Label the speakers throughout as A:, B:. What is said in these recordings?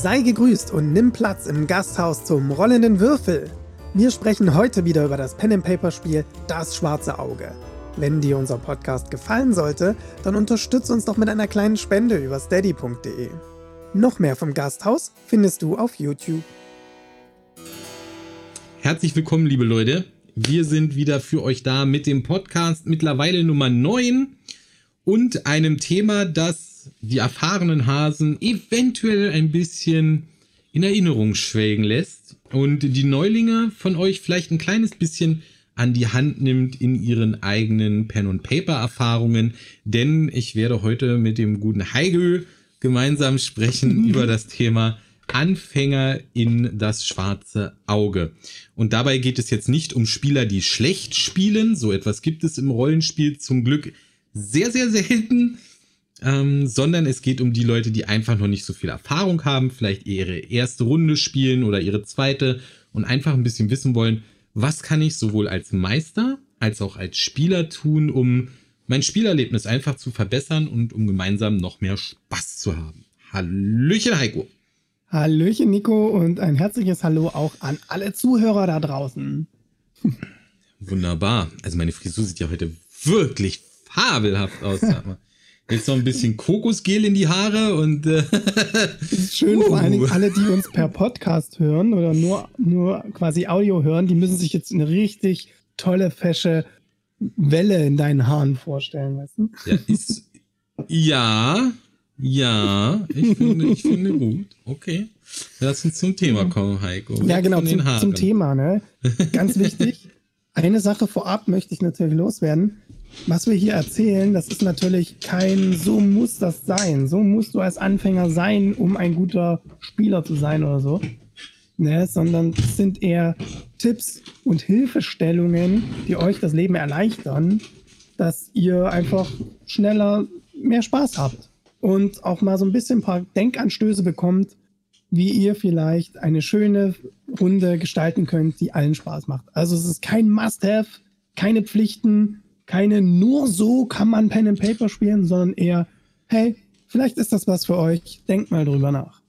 A: Sei gegrüßt und nimm Platz im Gasthaus zum rollenden Würfel. Wir sprechen heute wieder über das Pen and Paper Spiel Das schwarze Auge. Wenn dir unser Podcast gefallen sollte, dann unterstütze uns doch mit einer kleinen Spende über steady.de. Noch mehr vom Gasthaus findest du auf YouTube.
B: Herzlich willkommen, liebe Leute. Wir sind wieder für euch da mit dem Podcast mittlerweile Nummer 9 und einem Thema, das die erfahrenen Hasen eventuell ein bisschen in Erinnerung schwelgen lässt und die Neulinge von euch vielleicht ein kleines bisschen an die Hand nimmt in ihren eigenen Pen- und Paper-Erfahrungen, denn ich werde heute mit dem guten Heigö gemeinsam sprechen über das Thema Anfänger in das schwarze Auge. Und dabei geht es jetzt nicht um Spieler, die schlecht spielen. So etwas gibt es im Rollenspiel zum Glück sehr, sehr selten. Ähm, sondern es geht um die Leute, die einfach noch nicht so viel Erfahrung haben, vielleicht ihre erste Runde spielen oder ihre zweite und einfach ein bisschen wissen wollen, was kann ich sowohl als Meister als auch als Spieler tun, um mein Spielerlebnis einfach zu verbessern und um gemeinsam noch mehr Spaß zu haben. Hallöchen, Heiko.
A: Hallöchen, Nico, und ein herzliches Hallo auch an alle Zuhörer da draußen.
B: Wunderbar. Also meine Frisur sieht ja heute wirklich fabelhaft aus. Sag mal. Jetzt noch ein bisschen Kokosgel in die Haare und äh,
A: schön, uh. vor allen Dingen alle, die uns per Podcast hören oder nur, nur quasi Audio hören, die müssen sich jetzt eine richtig tolle, fesche Welle in deinen Haaren vorstellen, weißt du?
B: Ja, ist, ja, ja, ich finde, ich finde gut. Okay. Lass uns zum Thema kommen, Heiko.
A: Ja, genau, zum, zum Thema, ne? Ganz wichtig. Eine Sache vorab möchte ich natürlich loswerden was wir hier erzählen, das ist natürlich kein, so muss das sein. So musst du als Anfänger sein, um ein guter Spieler zu sein oder so. Ne, sondern es sind eher Tipps und Hilfestellungen, die euch das Leben erleichtern, dass ihr einfach schneller mehr Spaß habt und auch mal so ein bisschen ein paar Denkanstöße bekommt, wie ihr vielleicht eine schöne Runde gestalten könnt, die allen Spaß macht. Also es ist kein Must-Have, keine Pflichten, keine nur so kann man Pen and Paper spielen, sondern eher, hey, vielleicht ist das was für euch, denkt mal drüber nach.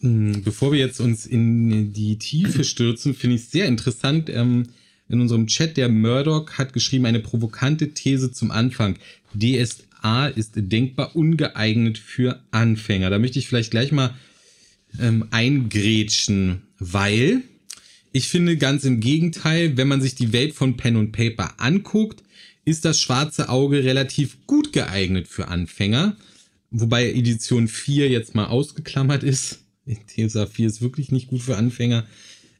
B: Hm, bevor wir jetzt uns in die Tiefe stürzen, finde ich es sehr interessant. Ähm, in unserem Chat, der Murdoch hat geschrieben, eine provokante These zum Anfang. DSA ist denkbar ungeeignet für Anfänger. Da möchte ich vielleicht gleich mal ähm, eingrätschen, weil ich finde ganz im Gegenteil, wenn man sich die Welt von Pen und Paper anguckt, ist das schwarze Auge relativ gut geeignet für Anfänger. Wobei Edition 4 jetzt mal ausgeklammert ist. TSA 4 ist wirklich nicht gut für Anfänger.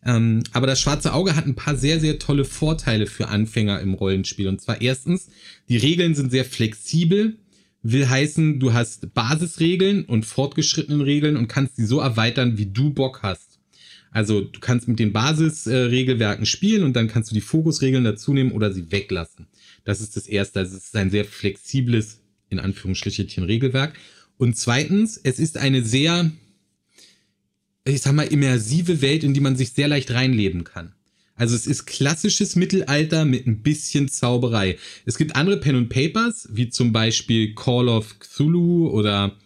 B: Ähm, aber das schwarze Auge hat ein paar sehr, sehr tolle Vorteile für Anfänger im Rollenspiel. Und zwar erstens, die Regeln sind sehr flexibel. Will heißen, du hast Basisregeln und fortgeschrittenen Regeln und kannst die so erweitern, wie du Bock hast. Also du kannst mit den Basisregelwerken äh, spielen und dann kannst du die Fokusregeln dazu nehmen oder sie weglassen. Das ist das Erste. Also es ist ein sehr flexibles, in Anführungsstrichen, Regelwerk. Und zweitens, es ist eine sehr, ich sag mal, immersive Welt, in die man sich sehr leicht reinleben kann. Also es ist klassisches Mittelalter mit ein bisschen Zauberei. Es gibt andere Pen und Papers, wie zum Beispiel Call of Cthulhu oder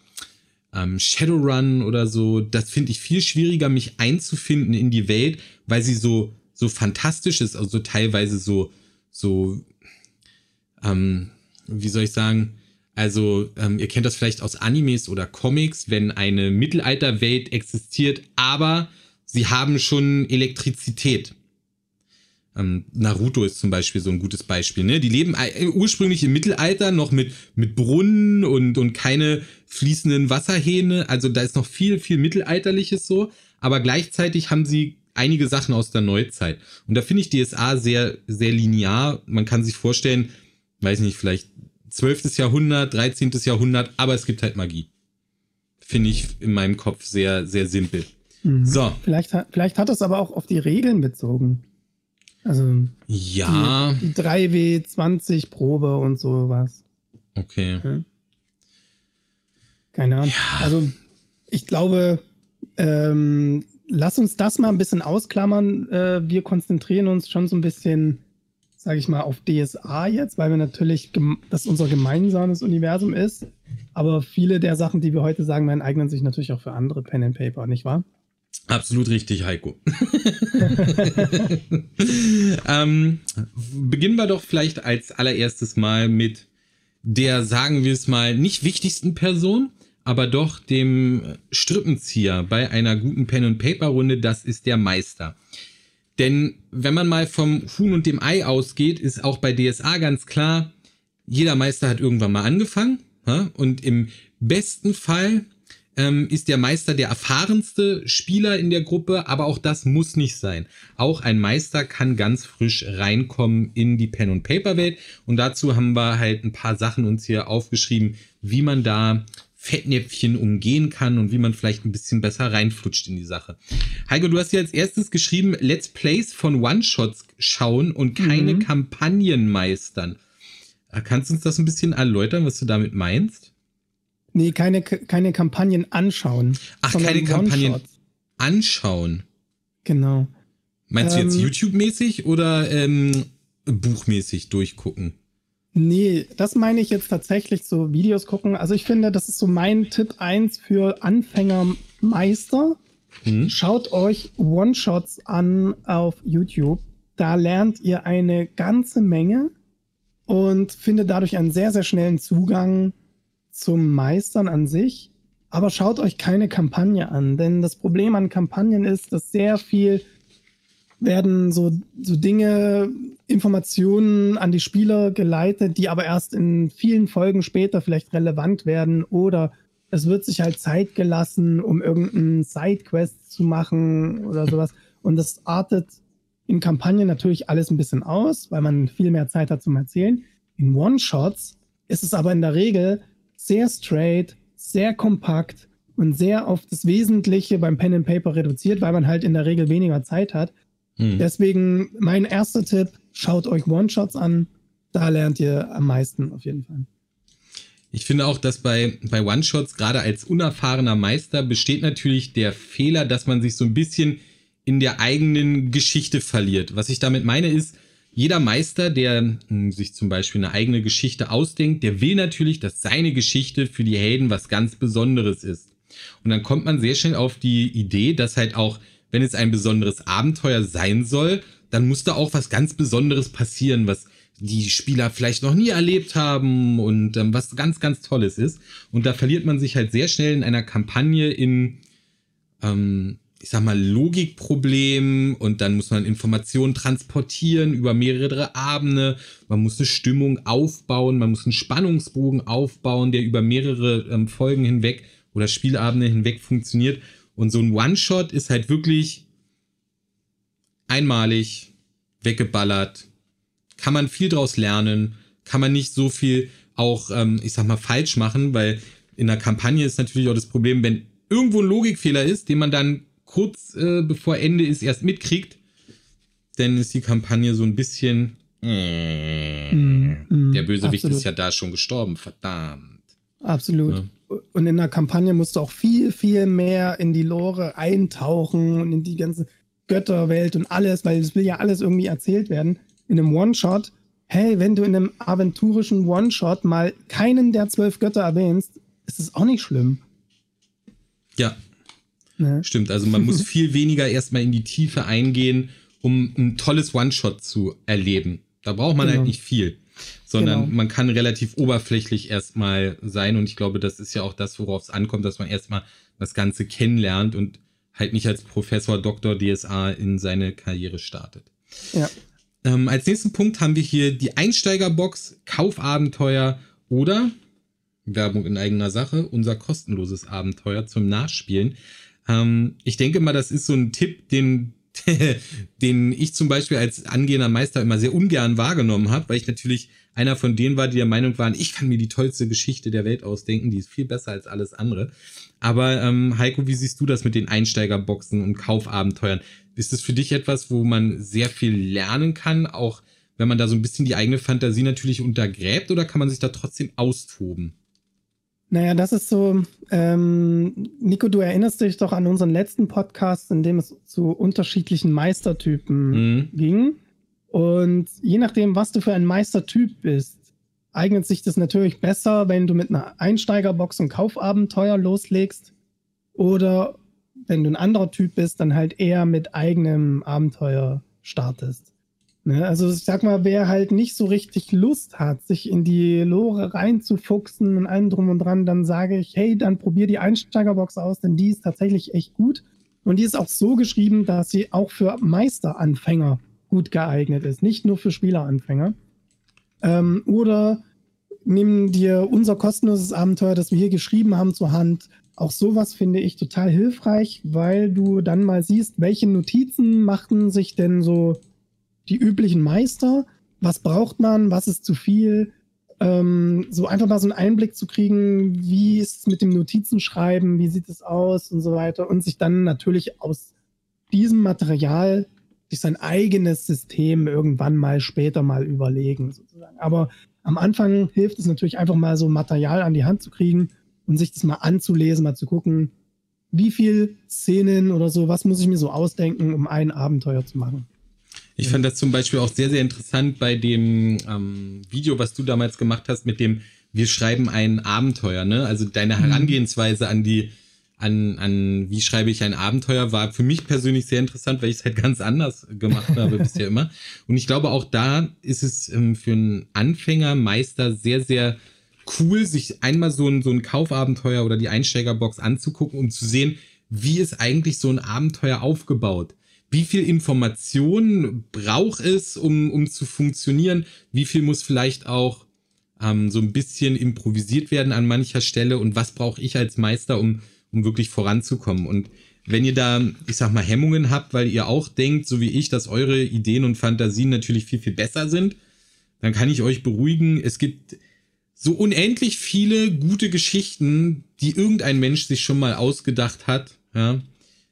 B: ähm, Shadowrun oder so. Das finde ich viel schwieriger, mich einzufinden in die Welt, weil sie so so fantastisch ist, also teilweise so so ähm, wie soll ich sagen, also ähm, ihr kennt das vielleicht aus Animes oder Comics, wenn eine Mittelalterwelt existiert, aber sie haben schon Elektrizität. Ähm, Naruto ist zum Beispiel so ein gutes Beispiel. Ne? Die leben äh, ursprünglich im Mittelalter noch mit, mit Brunnen und, und keine fließenden Wasserhähne. Also da ist noch viel, viel Mittelalterliches so. Aber gleichzeitig haben sie einige Sachen aus der Neuzeit. Und da finde ich DSA sehr, sehr linear. Man kann sich vorstellen, weiß nicht, vielleicht 12. Jahrhundert, 13. Jahrhundert, aber es gibt halt Magie. Finde ich in meinem Kopf sehr, sehr simpel.
A: Mhm. So. Vielleicht, vielleicht hat es aber auch auf die Regeln bezogen. Also
B: ja.
A: Die, die 3W20 Probe und sowas.
B: Okay. okay.
A: Keine Ahnung. Ja. Also ich glaube, ähm, lass uns das mal ein bisschen ausklammern. Äh, wir konzentrieren uns schon so ein bisschen sage ich mal, auf DSA jetzt, weil wir natürlich, dass unser gemeinsames Universum ist. Aber viele der Sachen, die wir heute sagen werden, eignen sich natürlich auch für andere Pen and Paper, nicht wahr?
B: Absolut richtig, Heiko. ähm, beginnen wir doch vielleicht als allererstes mal mit der, sagen wir es mal, nicht wichtigsten Person, aber doch dem Strippenzieher bei einer guten Pen-and-Paper-Runde, das ist der Meister. Denn wenn man mal vom Huhn und dem Ei ausgeht, ist auch bei DSA ganz klar, jeder Meister hat irgendwann mal angefangen. Und im besten Fall ähm, ist der Meister der erfahrenste Spieler in der Gruppe, aber auch das muss nicht sein. Auch ein Meister kann ganz frisch reinkommen in die Pen- und Paper-Welt. Und dazu haben wir halt ein paar Sachen uns hier aufgeschrieben, wie man da Fettnäpfchen umgehen kann und wie man vielleicht ein bisschen besser reinflutscht in die Sache. Heiko, du hast ja als erstes geschrieben, Let's Plays von One-Shots schauen und keine mhm. Kampagnen meistern. Äh, kannst du uns das ein bisschen erläutern, was du damit meinst?
A: Nee, keine, keine Kampagnen anschauen.
B: Ach, keine Kampagnen anschauen.
A: Genau.
B: Meinst ähm, du jetzt ähm, YouTube-mäßig oder ähm, buchmäßig durchgucken?
A: Nee, das meine ich jetzt tatsächlich so Videos gucken. Also ich finde, das ist so mein Tipp 1 für Anfängermeister. Mhm. Schaut euch One-Shots an auf YouTube. Da lernt ihr eine ganze Menge und findet dadurch einen sehr, sehr schnellen Zugang zum Meistern an sich. Aber schaut euch keine Kampagne an, denn das Problem an Kampagnen ist, dass sehr viel werden so, so Dinge, Informationen an die Spieler geleitet, die aber erst in vielen Folgen später vielleicht relevant werden oder es wird sich halt Zeit gelassen, um irgendeinen Sidequest zu machen oder sowas. Und das artet in Kampagnen natürlich alles ein bisschen aus, weil man viel mehr Zeit hat zum Erzählen. In One-Shots ist es aber in der Regel sehr straight, sehr kompakt und sehr auf das Wesentliche beim Pen and Paper reduziert, weil man halt in der Regel weniger Zeit hat. Hm. Deswegen mein erster Tipp, schaut euch One-Shots an. Da lernt ihr am meisten auf jeden Fall.
B: Ich finde auch, dass bei, bei One-Shots, gerade als unerfahrener Meister, besteht natürlich der Fehler, dass man sich so ein bisschen in der eigenen Geschichte verliert. Was ich damit meine ist, jeder Meister, der hm, sich zum Beispiel eine eigene Geschichte ausdenkt, der will natürlich, dass seine Geschichte für die Helden was ganz Besonderes ist. Und dann kommt man sehr schnell auf die Idee, dass halt auch wenn es ein besonderes Abenteuer sein soll, dann muss da auch was ganz Besonderes passieren, was die Spieler vielleicht noch nie erlebt haben und ähm, was ganz, ganz Tolles ist. Und da verliert man sich halt sehr schnell in einer Kampagne in, ähm, ich sag mal, Logikproblemen und dann muss man Informationen transportieren über mehrere Abende. Man muss eine Stimmung aufbauen, man muss einen Spannungsbogen aufbauen, der über mehrere ähm, Folgen hinweg oder Spielabende hinweg funktioniert. Und so ein One-Shot ist halt wirklich einmalig weggeballert. Kann man viel draus lernen, kann man nicht so viel auch, ähm, ich sag mal, falsch machen, weil in der Kampagne ist natürlich auch das Problem, wenn irgendwo ein Logikfehler ist, den man dann kurz äh, bevor Ende ist erst mitkriegt, dann ist die Kampagne so ein bisschen. Äh, mm, der Bösewicht absolut. ist ja da schon gestorben, verdammt.
A: Absolut. Ja und in der Kampagne musst du auch viel, viel mehr in die Lore eintauchen und in die ganze Götterwelt und alles, weil es will ja alles irgendwie erzählt werden. In einem One-Shot, hey, wenn du in einem aventurischen One-Shot mal keinen der zwölf Götter erwähnst, ist es auch nicht schlimm.
B: Ja. Ne? Stimmt, also man muss viel weniger erstmal in die Tiefe eingehen, um ein tolles One-Shot zu erleben. Da braucht man halt genau. halt nicht viel sondern genau. man kann relativ oberflächlich erstmal sein. Und ich glaube, das ist ja auch das, worauf es ankommt, dass man erstmal das Ganze kennenlernt und halt nicht als Professor Dr. DSA in seine Karriere startet. Ja. Ähm, als nächsten Punkt haben wir hier die Einsteigerbox, Kaufabenteuer oder Werbung in eigener Sache, unser kostenloses Abenteuer zum Nachspielen. Ähm, ich denke mal, das ist so ein Tipp, den den ich zum Beispiel als angehender Meister immer sehr ungern wahrgenommen habe, weil ich natürlich einer von denen war, die der Meinung waren, ich kann mir die tollste Geschichte der Welt ausdenken, die ist viel besser als alles andere. Aber ähm, Heiko, wie siehst du das mit den Einsteigerboxen und Kaufabenteuern? Ist das für dich etwas, wo man sehr viel lernen kann, auch wenn man da so ein bisschen die eigene Fantasie natürlich untergräbt, oder kann man sich da trotzdem austoben?
A: Naja, das ist so, ähm, Nico, du erinnerst dich doch an unseren letzten Podcast, in dem es zu unterschiedlichen Meistertypen mhm. ging. Und je nachdem, was du für ein Meistertyp bist, eignet sich das natürlich besser, wenn du mit einer Einsteigerbox und Kaufabenteuer loslegst. Oder wenn du ein anderer Typ bist, dann halt eher mit eigenem Abenteuer startest. Ne? Also ich sag mal, wer halt nicht so richtig Lust hat, sich in die Lore reinzufuchsen und allem drum und dran, dann sage ich, hey, dann probier die Einsteigerbox aus, denn die ist tatsächlich echt gut. Und die ist auch so geschrieben, dass sie auch für Meisteranfänger gut geeignet ist, nicht nur für Spieleranfänger. Ähm, oder nimm dir unser kostenloses Abenteuer, das wir hier geschrieben haben, zur Hand. Auch sowas finde ich total hilfreich, weil du dann mal siehst, welche Notizen machten sich denn so die üblichen Meister. Was braucht man? Was ist zu viel? Ähm, so einfach mal so einen Einblick zu kriegen, wie ist es mit dem Notizenschreiben, wie sieht es aus und so weiter. Und sich dann natürlich aus diesem Material sich sein eigenes System irgendwann mal später mal überlegen, sozusagen. Aber am Anfang hilft es natürlich einfach mal so Material an die Hand zu kriegen und sich das mal anzulesen, mal zu gucken, wie viel Szenen oder so, was muss ich mir so ausdenken, um ein Abenteuer zu machen.
B: Ich fand das zum Beispiel auch sehr, sehr interessant bei dem ähm, Video, was du damals gemacht hast, mit dem Wir schreiben ein Abenteuer, ne? Also deine mhm. Herangehensweise an die, an, an wie schreibe ich ein Abenteuer, war für mich persönlich sehr interessant, weil ich es halt ganz anders gemacht habe bisher immer. Und ich glaube, auch da ist es ähm, für einen Anfänger, Meister sehr, sehr cool, sich einmal so ein, so ein Kaufabenteuer oder die Einsteigerbox anzugucken, um zu sehen, wie ist eigentlich so ein Abenteuer aufgebaut wie viel Information braucht es, um, um zu funktionieren? Wie viel muss vielleicht auch ähm, so ein bisschen improvisiert werden an mancher Stelle? Und was brauche ich als Meister, um, um wirklich voranzukommen? Und wenn ihr da, ich sag mal, Hemmungen habt, weil ihr auch denkt, so wie ich, dass eure Ideen und Fantasien natürlich viel, viel besser sind, dann kann ich euch beruhigen. Es gibt so unendlich viele gute Geschichten, die irgendein Mensch sich schon mal ausgedacht hat. Ja,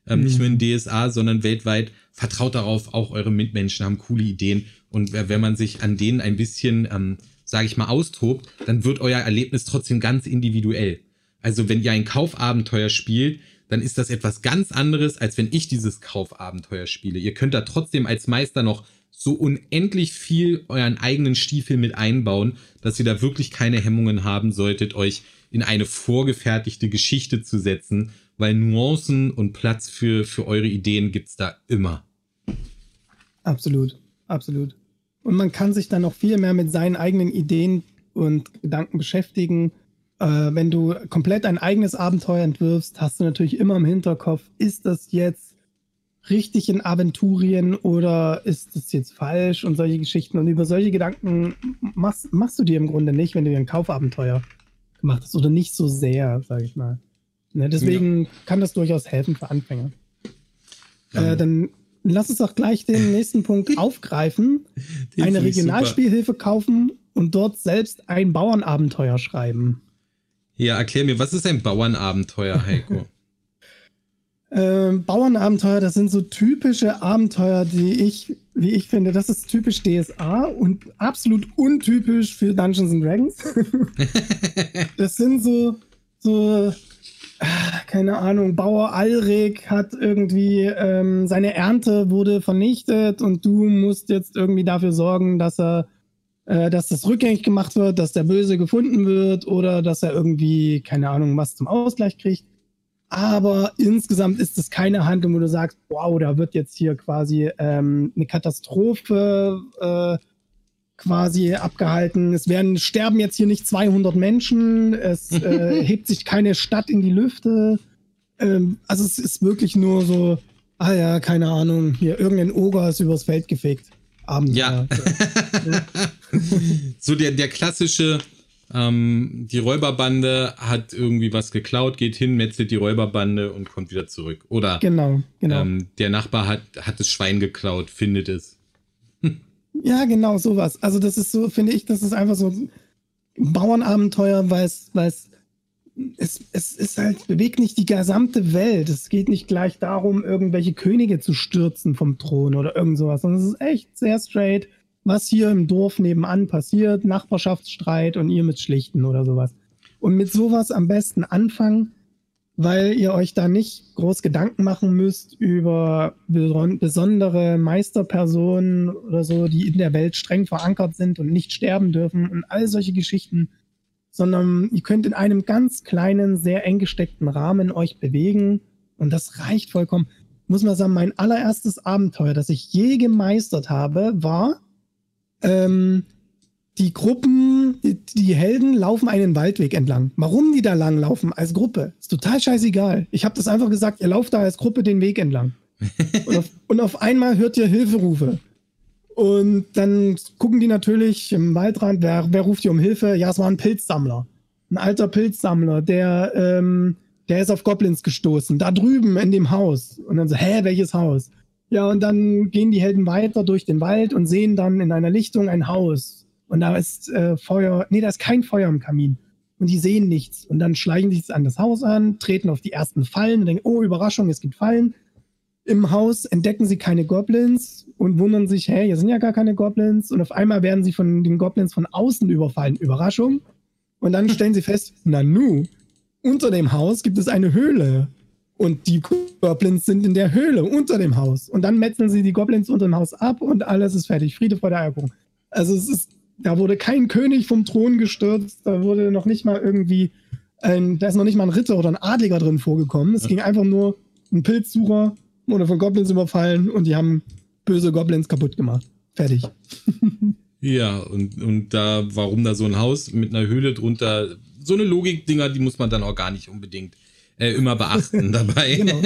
B: ähm, mhm. nicht nur in DSA, sondern weltweit. Vertraut darauf, auch eure Mitmenschen haben coole Ideen. Und wenn man sich an denen ein bisschen, ähm, sage ich mal, austobt, dann wird euer Erlebnis trotzdem ganz individuell. Also wenn ihr ein Kaufabenteuer spielt, dann ist das etwas ganz anderes, als wenn ich dieses Kaufabenteuer spiele. Ihr könnt da trotzdem als Meister noch so unendlich viel euren eigenen Stiefel mit einbauen, dass ihr da wirklich keine Hemmungen haben solltet, euch in eine vorgefertigte Geschichte zu setzen weil Nuancen und Platz für, für eure Ideen gibt es da immer.
A: Absolut, absolut. Und man kann sich dann noch viel mehr mit seinen eigenen Ideen und Gedanken beschäftigen. Äh, wenn du komplett ein eigenes Abenteuer entwirfst, hast du natürlich immer im Hinterkopf, ist das jetzt richtig in Aventurien oder ist das jetzt falsch und solche Geschichten. Und über solche Gedanken machst, machst du dir im Grunde nicht, wenn du dir ein Kaufabenteuer gemacht hast oder nicht so sehr, sage ich mal. Ne, deswegen ja. kann das durchaus helfen für Anfänger. Ja. Äh, dann lass uns doch gleich den nächsten Punkt aufgreifen. Den Eine Regionalspielhilfe kaufen und dort selbst ein Bauernabenteuer schreiben.
B: Ja, erklär mir, was ist ein Bauernabenteuer, Heiko?
A: ähm, Bauernabenteuer, das sind so typische Abenteuer, die ich, wie ich finde, das ist typisch DSA und absolut untypisch für Dungeons and Dragons. das sind so, so keine Ahnung, Bauer Alrik hat irgendwie ähm, seine Ernte wurde vernichtet und du musst jetzt irgendwie dafür sorgen, dass er, äh, dass das rückgängig gemacht wird, dass der Böse gefunden wird oder dass er irgendwie, keine Ahnung, was zum Ausgleich kriegt. Aber insgesamt ist es keine Handlung, wo du sagst, wow, da wird jetzt hier quasi ähm, eine Katastrophe äh, quasi abgehalten. Es werden sterben jetzt hier nicht 200 Menschen. Es äh, hebt sich keine Stadt in die Lüfte. Ähm, also es ist wirklich nur so, ah ja, keine Ahnung, hier irgendein Oger ist übers Feld gefegt.
B: Abend. Ja. so der, der klassische, ähm, die Räuberbande hat irgendwie was geklaut, geht hin, metzelt die Räuberbande und kommt wieder zurück. Oder
A: genau, genau.
B: Ähm, der Nachbar hat, hat das Schwein geklaut, findet es.
A: Ja, genau, sowas. Also das ist so, finde ich, das ist einfach so ein Bauernabenteuer, weil es, weil es, es, es ist halt, bewegt nicht die gesamte Welt. Es geht nicht gleich darum, irgendwelche Könige zu stürzen vom Thron oder irgend sowas, sondern es ist echt sehr straight, was hier im Dorf nebenan passiert, Nachbarschaftsstreit und ihr mit schlichten oder sowas. Und mit sowas am besten anfangen, weil ihr euch da nicht groß Gedanken machen müsst über besondere Meisterpersonen oder so, die in der Welt streng verankert sind und nicht sterben dürfen und all solche Geschichten, sondern ihr könnt in einem ganz kleinen, sehr eng gesteckten Rahmen euch bewegen und das reicht vollkommen. Muss man sagen, mein allererstes Abenteuer, das ich je gemeistert habe, war ähm, die Gruppen, die, die, Helden laufen einen Waldweg entlang. Warum die da lang laufen als Gruppe, ist total scheißegal. Ich habe das einfach gesagt, ihr lauft da als Gruppe den Weg entlang. und, auf, und auf einmal hört ihr Hilferufe. Und dann gucken die natürlich im Waldrand, wer, wer ruft hier um Hilfe? Ja, es war ein Pilzsammler. Ein alter Pilzsammler, der, ähm, der ist auf Goblins gestoßen, da drüben in dem Haus. Und dann so, hä, welches Haus? Ja, und dann gehen die Helden weiter durch den Wald und sehen dann in einer Lichtung ein Haus. Und da ist äh, Feuer, nee, da ist kein Feuer im Kamin. Und die sehen nichts. Und dann schleichen sich an das Haus an, treten auf die ersten Fallen und denken, oh, Überraschung, es gibt Fallen. Im Haus entdecken sie keine Goblins und wundern sich, hey, hier sind ja gar keine Goblins. Und auf einmal werden sie von den Goblins von außen überfallen. Überraschung. Und dann stellen sie fest, Nanu, unter dem Haus gibt es eine Höhle. Und die Goblins sind in der Höhle unter dem Haus. Und dann metzeln sie die Goblins unter dem Haus ab und alles ist fertig. Friede vor der Eierkuchen. Also es ist da wurde kein König vom Thron gestürzt, da wurde noch nicht mal irgendwie, ein, da ist noch nicht mal ein Ritter oder ein Adliger drin vorgekommen. Es ja. ging einfach nur ein Pilzsucher, wurde von Goblins überfallen und die haben böse Goblins kaputt gemacht. Fertig.
B: ja, und, und da, warum da so ein Haus mit einer Höhle drunter, so eine Logik-Dinger, die muss man dann auch gar nicht unbedingt äh, immer beachten dabei. genau.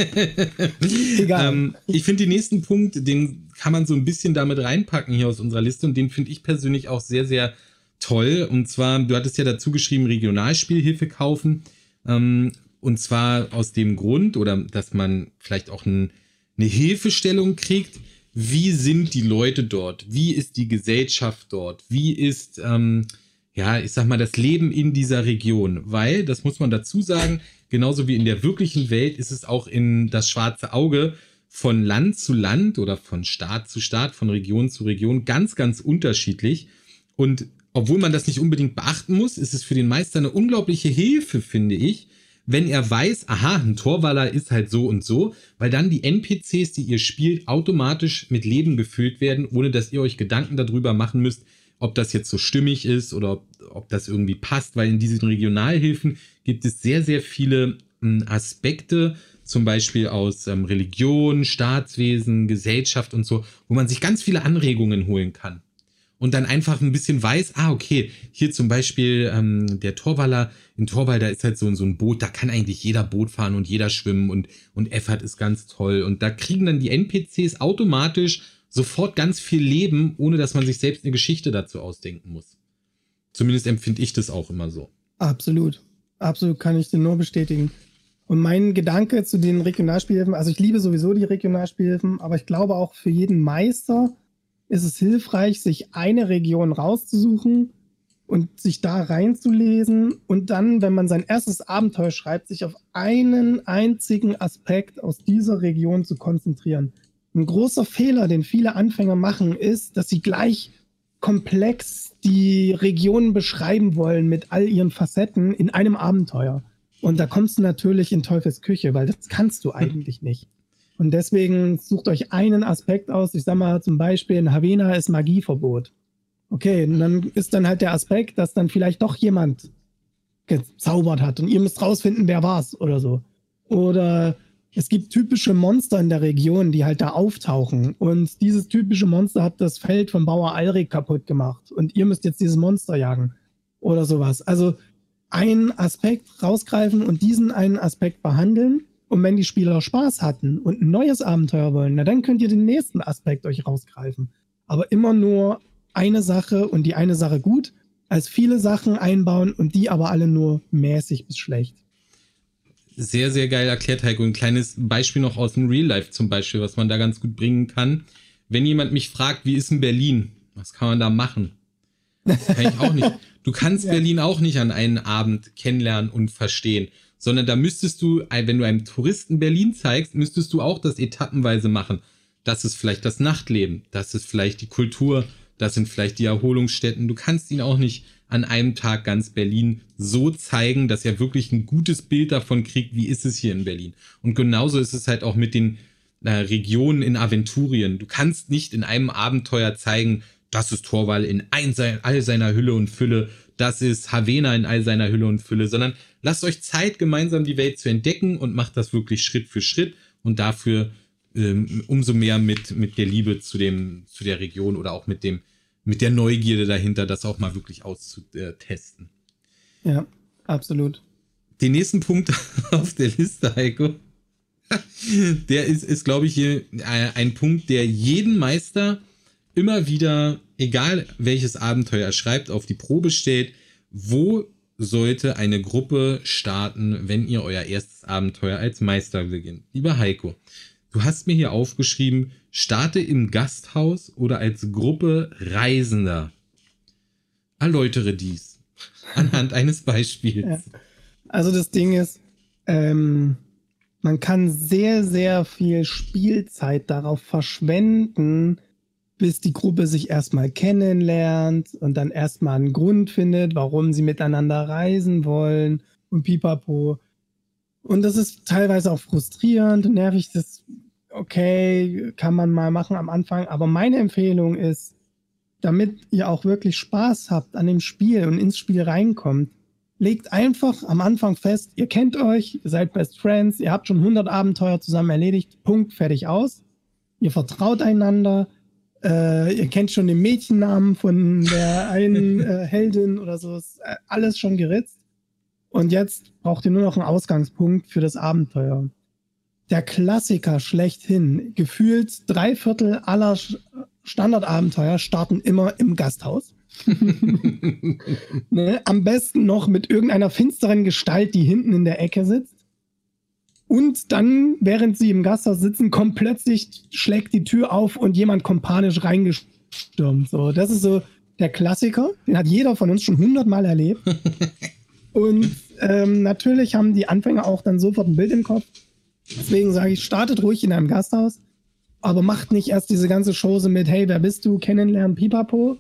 B: Egal. ähm, ich finde den nächsten Punkt, den kann man so ein bisschen damit reinpacken hier aus unserer Liste und den finde ich persönlich auch sehr, sehr toll. Und zwar, du hattest ja dazu geschrieben, Regionalspielhilfe kaufen. Ähm, und zwar aus dem Grund, oder dass man vielleicht auch ein, eine Hilfestellung kriegt. Wie sind die Leute dort? Wie ist die Gesellschaft dort? Wie ist, ähm, ja, ich sag mal, das Leben in dieser Region? Weil, das muss man dazu sagen, genauso wie in der wirklichen Welt ist es auch in das schwarze Auge von Land zu Land oder von Staat zu Staat, von Region zu Region ganz, ganz unterschiedlich. Und obwohl man das nicht unbedingt beachten muss, ist es für den Meister eine unglaubliche Hilfe, finde ich, wenn er weiß, aha, ein Torwaller ist halt so und so, weil dann die NPCs, die ihr spielt, automatisch mit Leben gefüllt werden, ohne dass ihr euch Gedanken darüber machen müsst, ob das jetzt so stimmig ist oder ob, ob das irgendwie passt, weil in diesen Regionalhilfen gibt es sehr, sehr viele Aspekte, zum Beispiel aus ähm, Religion, Staatswesen, Gesellschaft und so, wo man sich ganz viele Anregungen holen kann. Und dann einfach ein bisschen weiß, ah, okay, hier zum Beispiel ähm, der Torwaller, in Torwall, da ist halt so, so ein Boot, da kann eigentlich jeder Boot fahren und jeder schwimmen und, und Effert ist ganz toll. Und da kriegen dann die NPCs automatisch sofort ganz viel Leben, ohne dass man sich selbst eine Geschichte dazu ausdenken muss. Zumindest empfinde ich das auch immer so.
A: Absolut. Absolut kann ich dir nur bestätigen. Und mein Gedanke zu den Regionalspielhilfen, also ich liebe sowieso die Regionalspielhilfen, aber ich glaube auch für jeden Meister ist es hilfreich, sich eine Region rauszusuchen und sich da reinzulesen und dann, wenn man sein erstes Abenteuer schreibt, sich auf einen einzigen Aspekt aus dieser Region zu konzentrieren. Ein großer Fehler, den viele Anfänger machen, ist, dass sie gleich komplex die Regionen beschreiben wollen mit all ihren Facetten in einem Abenteuer. Und da kommst du natürlich in Teufels Küche, weil das kannst du hm. eigentlich nicht. Und deswegen sucht euch einen Aspekt aus. Ich sag mal zum Beispiel, in Havena ist Magieverbot. Okay, und dann ist dann halt der Aspekt, dass dann vielleicht doch jemand gezaubert hat und ihr müsst rausfinden, wer war's oder so. Oder es gibt typische Monster in der Region, die halt da auftauchen. Und dieses typische Monster hat das Feld von Bauer Alrik kaputt gemacht. Und ihr müsst jetzt dieses Monster jagen. Oder sowas. Also einen Aspekt rausgreifen und diesen einen Aspekt behandeln. Und wenn die Spieler Spaß hatten und ein neues Abenteuer wollen, na dann könnt ihr den nächsten Aspekt euch rausgreifen. Aber immer nur eine Sache und die eine Sache gut, als viele Sachen einbauen und die aber alle nur mäßig bis schlecht.
B: Sehr, sehr geil erklärt, Heiko. Ein kleines Beispiel noch aus dem Real Life zum Beispiel, was man da ganz gut bringen kann. Wenn jemand mich fragt, wie ist in Berlin? Was kann man da machen? Das kann ich auch nicht. Du kannst ja. Berlin auch nicht an einem Abend kennenlernen und verstehen, sondern da müsstest du, wenn du einem Touristen Berlin zeigst, müsstest du auch das etappenweise machen. Das ist vielleicht das Nachtleben, das ist vielleicht die Kultur, das sind vielleicht die Erholungsstätten. Du kannst ihn auch nicht an einem Tag ganz Berlin so zeigen, dass er wirklich ein gutes Bild davon kriegt, wie ist es hier in Berlin. Und genauso ist es halt auch mit den äh, Regionen in Aventurien. Du kannst nicht in einem Abenteuer zeigen, das ist Torwall in all seiner Hülle und Fülle, das ist Havena in all seiner Hülle und Fülle, sondern lasst euch Zeit, gemeinsam die Welt zu entdecken und macht das wirklich Schritt für Schritt und dafür ähm, umso mehr mit, mit der Liebe zu dem, zu der Region oder auch mit dem, mit der Neugierde dahinter, das auch mal wirklich auszutesten.
A: Ja, absolut.
B: Den nächsten Punkt auf der Liste, Heiko, der ist, ist glaube ich, hier ein Punkt, der jeden Meister immer wieder, egal welches Abenteuer er schreibt, auf die Probe stellt. Wo sollte eine Gruppe starten, wenn ihr euer erstes Abenteuer als Meister beginnt? Lieber Heiko, du hast mir hier aufgeschrieben, starte im Gasthaus oder als Gruppe Reisender. Erläutere dies anhand eines Beispiels. Ja.
A: Also das Ding ist, ähm, man kann sehr, sehr viel Spielzeit darauf verschwenden, bis die Gruppe sich erstmal kennenlernt und dann erstmal einen Grund findet, warum sie miteinander reisen wollen und pipapo. Und das ist teilweise auch frustrierend und nervig. Das, okay, kann man mal machen am Anfang. Aber meine Empfehlung ist, damit ihr auch wirklich Spaß habt an dem Spiel und ins Spiel reinkommt, legt einfach am Anfang fest, ihr kennt euch, ihr seid Best Friends, ihr habt schon 100 Abenteuer zusammen erledigt, Punkt, fertig aus. Ihr vertraut einander, äh, ihr kennt schon den Mädchennamen von der einen äh, Heldin oder so. Ist äh, alles schon geritzt. Und jetzt braucht ihr nur noch einen Ausgangspunkt für das Abenteuer. Der Klassiker schlechthin. Gefühlt drei Viertel aller Standardabenteuer starten immer im Gasthaus. ne? Am besten noch mit irgendeiner finsteren Gestalt, die hinten in der Ecke sitzt. Und dann, während sie im Gasthaus sitzen, kommt plötzlich, schlägt die Tür auf und jemand kommt panisch reingestürmt. So, das ist so der Klassiker. Den hat jeder von uns schon hundertmal erlebt. und ähm, natürlich haben die Anfänger auch dann sofort ein Bild im Kopf. Deswegen sage ich, startet ruhig in einem Gasthaus, aber macht nicht erst diese ganze Chose mit, hey, wer bist du, kennenlernen, pipapo,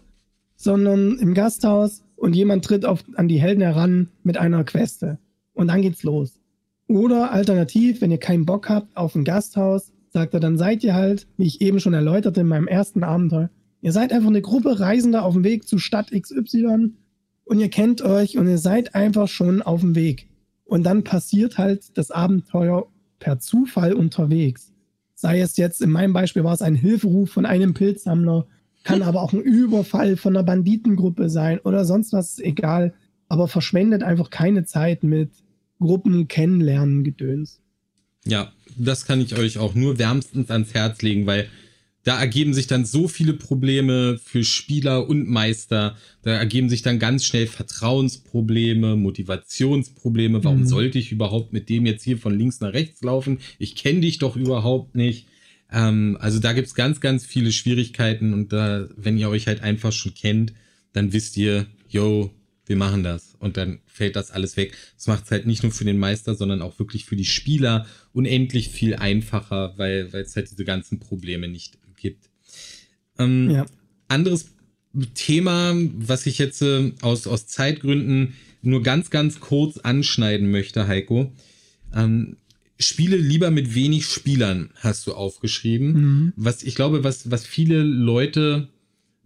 A: sondern im Gasthaus und jemand tritt auf, an die Helden heran mit einer Queste. Und dann geht's los. Oder alternativ, wenn ihr keinen Bock habt auf ein Gasthaus, sagt er, dann seid ihr halt, wie ich eben schon erläuterte in meinem ersten Abenteuer, ihr seid einfach eine Gruppe Reisender auf dem Weg zu Stadt XY und ihr kennt euch und ihr seid einfach schon auf dem Weg. Und dann passiert halt das Abenteuer per Zufall unterwegs. Sei es jetzt, in meinem Beispiel war es ein Hilferuf von einem Pilzsammler, kann aber auch ein Überfall von einer Banditengruppe sein oder sonst was, egal. Aber verschwendet einfach keine Zeit mit Gruppen kennenlernen Gedöns.
B: Ja, das kann ich euch auch nur wärmstens ans Herz legen, weil da ergeben sich dann so viele Probleme für Spieler und Meister. Da ergeben sich dann ganz schnell Vertrauensprobleme, Motivationsprobleme. Warum mhm. sollte ich überhaupt mit dem jetzt hier von links nach rechts laufen? Ich kenne dich doch überhaupt nicht. Ähm, also da gibt's ganz, ganz viele Schwierigkeiten und da, wenn ihr euch halt einfach schon kennt, dann wisst ihr, yo, wir machen das und dann fällt das alles weg. Das macht es halt nicht nur für den Meister, sondern auch wirklich für die Spieler unendlich viel einfacher, weil es halt diese ganzen Probleme nicht gibt. Ähm, ja. Anderes Thema, was ich jetzt äh, aus, aus Zeitgründen nur ganz, ganz kurz anschneiden möchte, Heiko. Ähm, Spiele lieber mit wenig Spielern, hast du aufgeschrieben. Mhm. Was ich glaube, was, was viele Leute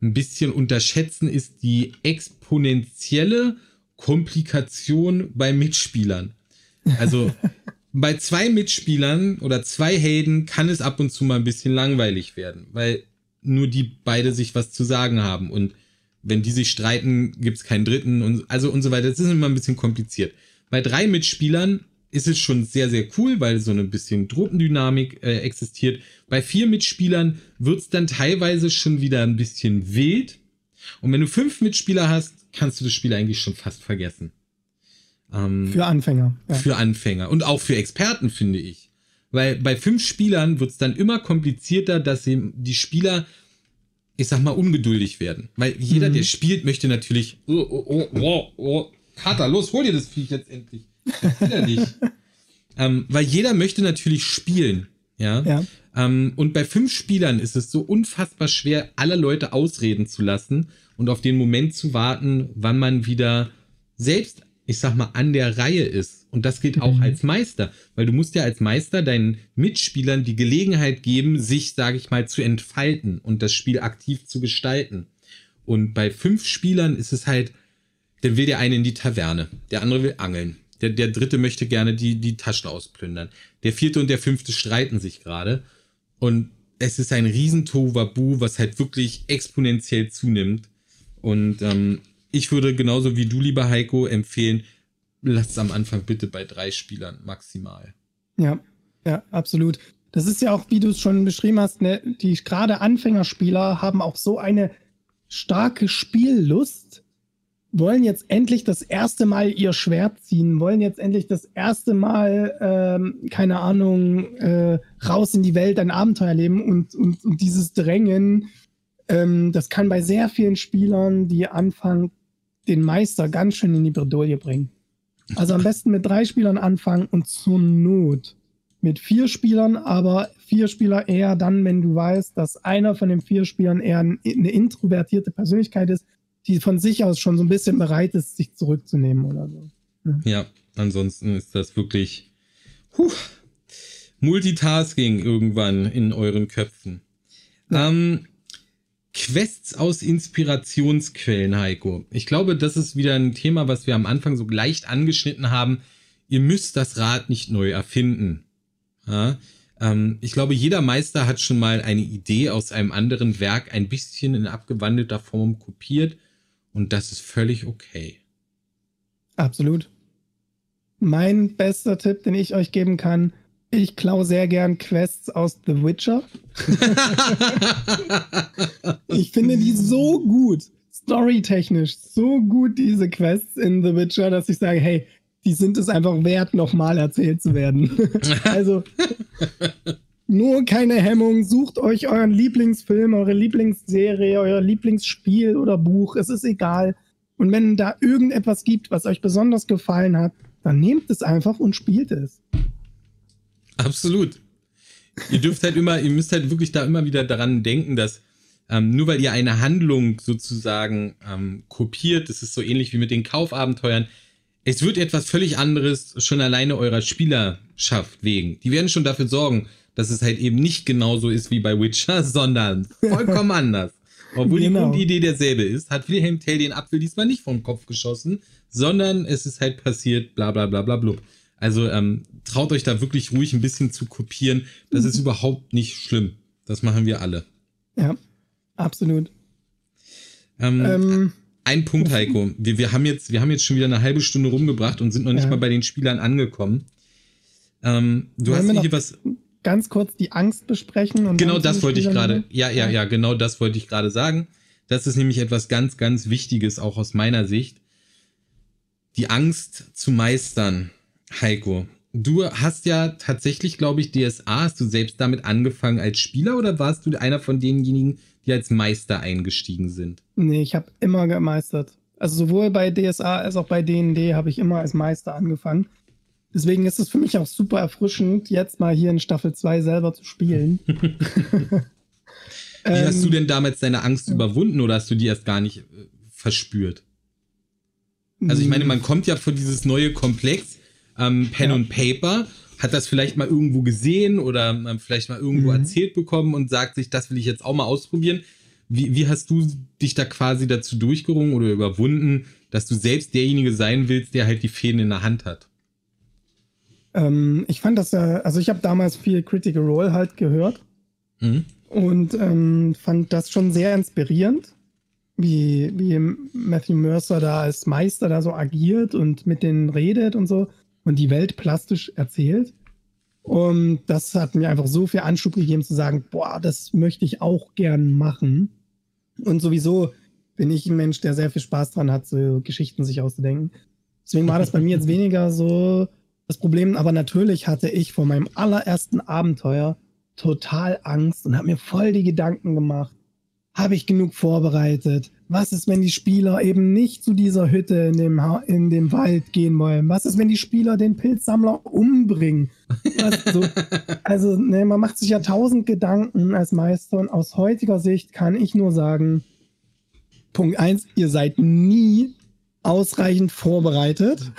B: ein bisschen unterschätzen, ist die exponentielle Komplikation bei Mitspielern. Also bei zwei Mitspielern oder zwei Helden kann es ab und zu mal ein bisschen langweilig werden, weil nur die beide sich was zu sagen haben und wenn die sich streiten, gibt es keinen dritten und also und so weiter. Das ist immer ein bisschen kompliziert. Bei drei Mitspielern ist es schon sehr, sehr cool, weil so ein bisschen Truppendynamik äh, existiert. Bei vier Mitspielern wird es dann teilweise schon wieder ein bisschen wild. Und wenn du fünf Mitspieler hast, kannst du das Spiel eigentlich schon fast vergessen.
A: Ähm, für Anfänger.
B: Ja. Für Anfänger. Und auch für Experten, finde ich. Weil bei fünf Spielern wird es dann immer komplizierter, dass die Spieler, ich sag mal, ungeduldig werden. Weil jeder, mhm. der spielt, möchte natürlich, oh, oh, oh, oh, oh, Kater, los, hol dir das Viech jetzt endlich. Nicht. ähm, weil jeder möchte natürlich spielen. Ja. ja. Ähm, und bei fünf Spielern ist es so unfassbar schwer, alle Leute ausreden zu lassen und auf den Moment zu warten, wann man wieder selbst, ich sag mal, an der Reihe ist. Und das gilt auch mhm. als Meister, weil du musst ja als Meister deinen Mitspielern die Gelegenheit geben, sich, sage ich mal, zu entfalten und das Spiel aktiv zu gestalten. Und bei fünf Spielern ist es halt, dann will der eine in die Taverne, der andere will angeln, der, der dritte möchte gerne die, die Taschen ausplündern, der vierte und der fünfte streiten sich gerade. Und es ist ein riesen Tohuwabu, was halt wirklich exponentiell zunimmt. Und ähm, ich würde genauso wie du, lieber Heiko, empfehlen, lasst es am Anfang bitte bei drei Spielern maximal.
A: Ja, ja, absolut. Das ist ja auch, wie du es schon beschrieben hast, ne, die gerade Anfängerspieler haben auch so eine starke Spiellust, wollen jetzt endlich das erste Mal ihr Schwert ziehen, wollen jetzt endlich das erste Mal, ähm, keine Ahnung, äh, raus in die Welt ein Abenteuer leben und, und, und dieses Drängen, ähm, das kann bei sehr vielen Spielern, die anfangen, den Meister ganz schön in die Bredouille bringen. Also am besten mit drei Spielern anfangen und zur Not mit vier Spielern, aber vier Spieler eher dann, wenn du weißt, dass einer von den vier Spielern eher eine introvertierte Persönlichkeit ist, die von sich aus schon so ein bisschen bereit ist, sich zurückzunehmen oder so.
B: Ja, ja ansonsten ist das wirklich huh, Multitasking irgendwann in euren Köpfen. Ja. Ähm, Quests aus Inspirationsquellen, Heiko. Ich glaube, das ist wieder ein Thema, was wir am Anfang so leicht angeschnitten haben. Ihr müsst das Rad nicht neu erfinden. Ja? Ähm, ich glaube, jeder Meister hat schon mal eine Idee aus einem anderen Werk ein bisschen in abgewandelter Form kopiert und das ist völlig okay.
A: Absolut. Mein bester Tipp, den ich euch geben kann, ich klaue sehr gern Quests aus The Witcher. ich finde die so gut, storytechnisch, so gut, diese Quests in The Witcher, dass ich sage, hey, die sind es einfach wert, nochmal erzählt zu werden. also nur keine Hemmung, sucht euch euren Lieblingsfilm, eure Lieblingsserie, euer Lieblingsspiel oder Buch, es ist egal. Und wenn da irgendetwas gibt, was euch besonders gefallen hat, dann nehmt es einfach und spielt es.
B: Absolut. Ihr dürft halt immer, ihr müsst halt wirklich da immer wieder daran denken, dass ähm, nur weil ihr eine Handlung sozusagen ähm, kopiert, das ist so ähnlich wie mit den Kaufabenteuern, es wird etwas völlig anderes schon alleine eurer Spielerschaft wegen. Die werden schon dafür sorgen, dass es halt eben nicht genauso ist wie bei Witcher, sondern vollkommen anders. Obwohl genau. die Grundidee derselbe ist, hat Wilhelm Tell den Apfel diesmal nicht vom Kopf geschossen, sondern es ist halt passiert, bla bla bla bla blub. Also ähm, traut euch da wirklich ruhig ein bisschen zu kopieren. Das ist überhaupt nicht schlimm. Das machen wir alle.
A: Ja, absolut.
B: Ähm, ähm, ein Punkt, Heiko. Wir, wir, haben jetzt, wir haben jetzt schon wieder eine halbe Stunde rumgebracht und sind noch nicht ja. mal bei den Spielern angekommen. Ähm, du Wollen hast hier was.
A: Ganz kurz die Angst besprechen.
B: genau das wollte ich gerade. Ja, ja, ja, genau das wollte ich gerade sagen. Das ist nämlich etwas ganz, ganz Wichtiges, auch aus meiner Sicht. Die Angst zu meistern Heiko, du hast ja tatsächlich, glaube ich, DSA, hast du selbst damit angefangen als Spieler oder warst du einer von denjenigen, die als Meister eingestiegen sind?
A: Nee, ich habe immer gemeistert. Also sowohl bei DSA als auch bei DND habe ich immer als Meister angefangen. Deswegen ist es für mich auch super erfrischend, jetzt mal hier in Staffel 2 selber zu spielen.
B: Wie hast du ähm, denn damals deine Angst überwunden oder hast du die erst gar nicht äh, verspürt? Also ich meine, man kommt ja von dieses neue Komplex ähm, Pen ja. und Paper, hat das vielleicht mal irgendwo gesehen oder ähm, vielleicht mal irgendwo mhm. erzählt bekommen und sagt sich, das will ich jetzt auch mal ausprobieren. Wie, wie hast du dich da quasi dazu durchgerungen oder überwunden, dass du selbst derjenige sein willst, der halt die Fäden in der Hand hat?
A: Ähm, ich fand das ja, also ich habe damals viel Critical Role halt gehört mhm. und ähm, fand das schon sehr inspirierend, wie, wie Matthew Mercer da als Meister da so agiert und mit denen redet und so und die Welt plastisch erzählt. Und das hat mir einfach so viel Anschub gegeben zu sagen, boah, das möchte ich auch gern machen. Und sowieso bin ich ein Mensch, der sehr viel Spaß dran hat, so Geschichten sich auszudenken. Deswegen war das bei mir jetzt weniger so das Problem. Aber natürlich hatte ich vor meinem allerersten Abenteuer total Angst und habe mir voll die Gedanken gemacht. habe ich genug vorbereitet? Was ist, wenn die Spieler eben nicht zu dieser Hütte in dem, ha in dem Wald gehen wollen? Was ist, wenn die Spieler den Pilzsammler umbringen? So, also, ne, man macht sich ja tausend Gedanken als Meister und aus heutiger Sicht kann ich nur sagen, Punkt eins, ihr seid nie ausreichend vorbereitet.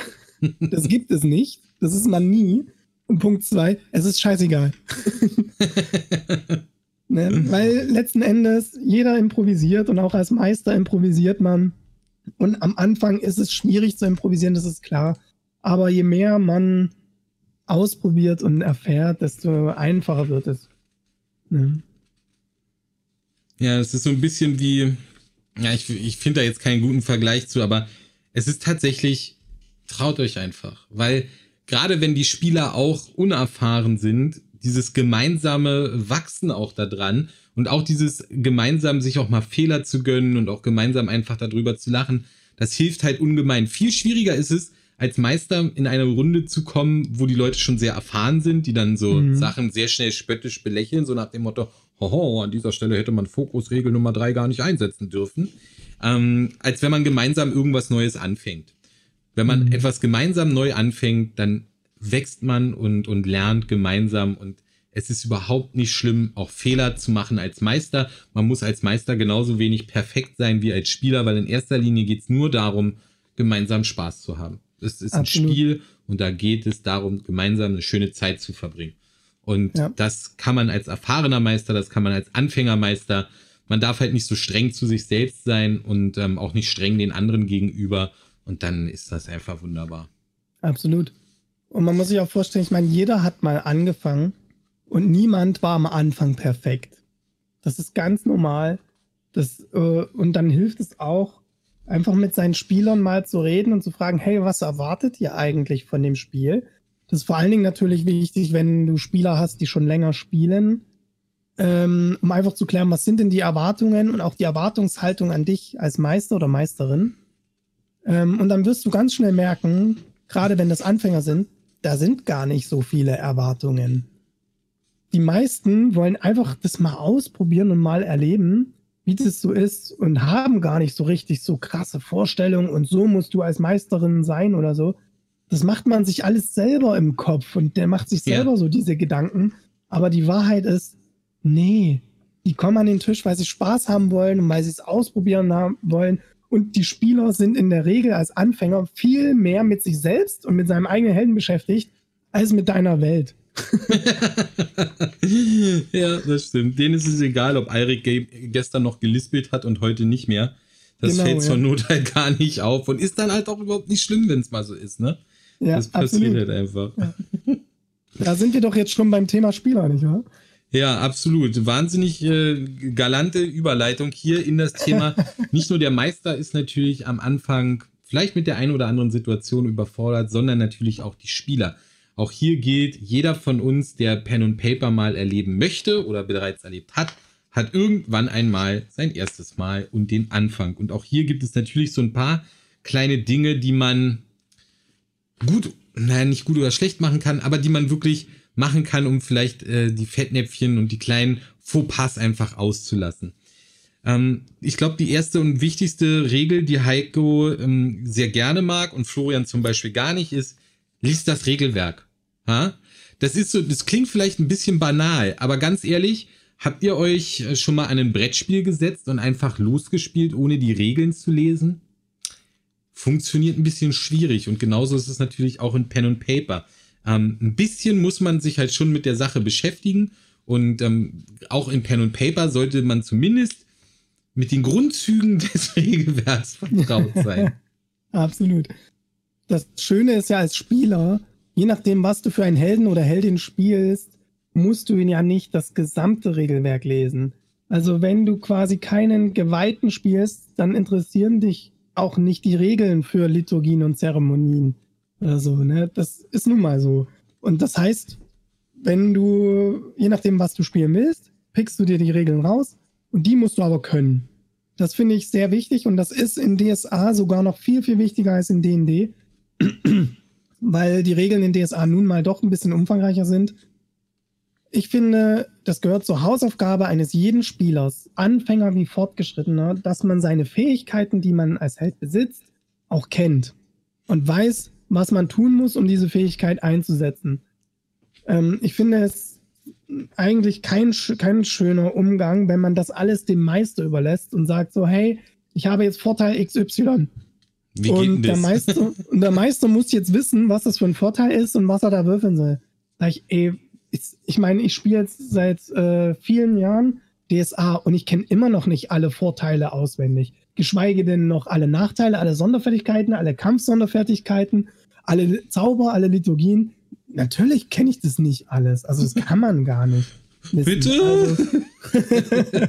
A: Das gibt es nicht. Das ist man nie. Und Punkt zwei, es ist scheißegal. Ne? Weil letzten Endes jeder improvisiert und auch als Meister improvisiert man. Und am Anfang ist es schwierig zu improvisieren, das ist klar. Aber je mehr man ausprobiert und erfährt, desto einfacher wird es. Ne?
B: Ja, es ist so ein bisschen wie, ja, ich, ich finde da jetzt keinen guten Vergleich zu, aber es ist tatsächlich, traut euch einfach. Weil gerade wenn die Spieler auch unerfahren sind, dieses gemeinsame Wachsen auch da dran und auch dieses gemeinsam sich auch mal Fehler zu gönnen und auch gemeinsam einfach darüber zu lachen, das hilft halt ungemein. Viel schwieriger ist es, als Meister in eine Runde zu kommen, wo die Leute schon sehr erfahren sind, die dann so mhm. Sachen sehr schnell spöttisch belächeln, so nach dem Motto, hoho, an dieser Stelle hätte man Fokusregel Nummer drei gar nicht einsetzen dürfen, ähm, als wenn man gemeinsam irgendwas Neues anfängt. Wenn man mhm. etwas gemeinsam neu anfängt, dann wächst man und, und lernt gemeinsam und es ist überhaupt nicht schlimm, auch Fehler zu machen als Meister. Man muss als Meister genauso wenig perfekt sein wie als Spieler, weil in erster Linie geht es nur darum, gemeinsam Spaß zu haben. Es ist Absolut. ein Spiel und da geht es darum, gemeinsam eine schöne Zeit zu verbringen. Und ja. das kann man als erfahrener Meister, das kann man als Anfängermeister. Man darf halt nicht so streng zu sich selbst sein und ähm, auch nicht streng den anderen gegenüber. Und dann ist das einfach wunderbar.
A: Absolut. Und man muss sich auch vorstellen, ich meine, jeder hat mal angefangen und niemand war am Anfang perfekt. Das ist ganz normal. Das, äh, und dann hilft es auch, einfach mit seinen Spielern mal zu reden und zu fragen, hey, was erwartet ihr eigentlich von dem Spiel? Das ist vor allen Dingen natürlich wichtig, wenn du Spieler hast, die schon länger spielen, ähm, um einfach zu klären, was sind denn die Erwartungen und auch die Erwartungshaltung an dich als Meister oder Meisterin. Ähm, und dann wirst du ganz schnell merken, gerade wenn das Anfänger sind, da sind gar nicht so viele Erwartungen. Die meisten wollen einfach das mal ausprobieren und mal erleben, wie das so ist und haben gar nicht so richtig so krasse Vorstellungen und so musst du als Meisterin sein oder so. Das macht man sich alles selber im Kopf und der macht sich selber ja. so diese Gedanken. Aber die Wahrheit ist, nee, die kommen an den Tisch, weil sie Spaß haben wollen und weil sie es ausprobieren haben wollen und die Spieler sind in der Regel als Anfänger viel mehr mit sich selbst und mit seinem eigenen Helden beschäftigt, als mit deiner Welt.
B: ja, das stimmt. Denen ist es egal, ob Eirik gestern noch gelispelt hat und heute nicht mehr. Das genau, fällt zur ja. Not halt gar nicht auf und ist dann halt auch überhaupt nicht schlimm, wenn es mal so ist, ne? Ja, das passiert absolut. halt einfach. Ja.
A: Da sind wir doch jetzt schon beim Thema Spieler, nicht wahr?
B: Ja, absolut. Wahnsinnig äh, galante Überleitung hier in das Thema. Nicht nur der Meister ist natürlich am Anfang vielleicht mit der einen oder anderen Situation überfordert, sondern natürlich auch die Spieler. Auch hier gilt, jeder von uns, der Pen und Paper mal erleben möchte oder bereits erlebt hat, hat irgendwann einmal sein erstes Mal und den Anfang. Und auch hier gibt es natürlich so ein paar kleine Dinge, die man gut, naja, nicht gut oder schlecht machen kann, aber die man wirklich machen kann, um vielleicht äh, die Fettnäpfchen und die kleinen Fauxpas einfach auszulassen. Ähm, ich glaube, die erste und wichtigste Regel, die Heiko ähm, sehr gerne mag und Florian zum Beispiel gar nicht, ist, liest das Regelwerk. Ha? Das ist so, das klingt vielleicht ein bisschen banal, aber ganz ehrlich, habt ihr euch äh, schon mal an ein Brettspiel gesetzt und einfach losgespielt, ohne die Regeln zu lesen? Funktioniert ein bisschen schwierig und genauso ist es natürlich auch in Pen und Paper. Ähm, ein bisschen muss man sich halt schon mit der Sache beschäftigen und ähm, auch in Pen und Paper sollte man zumindest mit den Grundzügen des Regelwerks vertraut sein.
A: Absolut. Das Schöne ist ja als Spieler, je nachdem, was du für einen Helden oder Heldin spielst, musst du ihn ja nicht das gesamte Regelwerk lesen. Also wenn du quasi keinen Geweihten spielst, dann interessieren dich auch nicht die Regeln für Liturgien und Zeremonien oder so, ne? Das ist nun mal so. Und das heißt, wenn du, je nachdem, was du spielen willst, pickst du dir die Regeln raus und die musst du aber können. Das finde ich sehr wichtig und das ist in DSA sogar noch viel, viel wichtiger als in DD, weil die Regeln in DSA nun mal doch ein bisschen umfangreicher sind. ich finde, das gehört zur Hausaufgabe eines jeden Spielers, Anfänger wie Fortgeschrittener, dass man seine Fähigkeiten, die man als Held besitzt, auch kennt und weiß, was man tun muss, um diese Fähigkeit einzusetzen. Ähm, ich finde es eigentlich kein, kein schöner Umgang, wenn man das alles dem Meister überlässt und sagt so, hey, ich habe jetzt Vorteil XY. Wie geht und, der Meister, und der Meister muss jetzt wissen, was das für ein Vorteil ist und was er da würfeln soll. Sag ich, ey, ich meine, ich spiele jetzt seit äh, vielen Jahren DSA und ich kenne immer noch nicht alle Vorteile auswendig. Geschweige denn noch alle Nachteile, alle Sonderfertigkeiten, alle Kampfsonderfertigkeiten, alle Zauber, alle Liturgien. Natürlich kenne ich das nicht alles. Also das kann man gar nicht.
B: Wissen. Bitte? Also,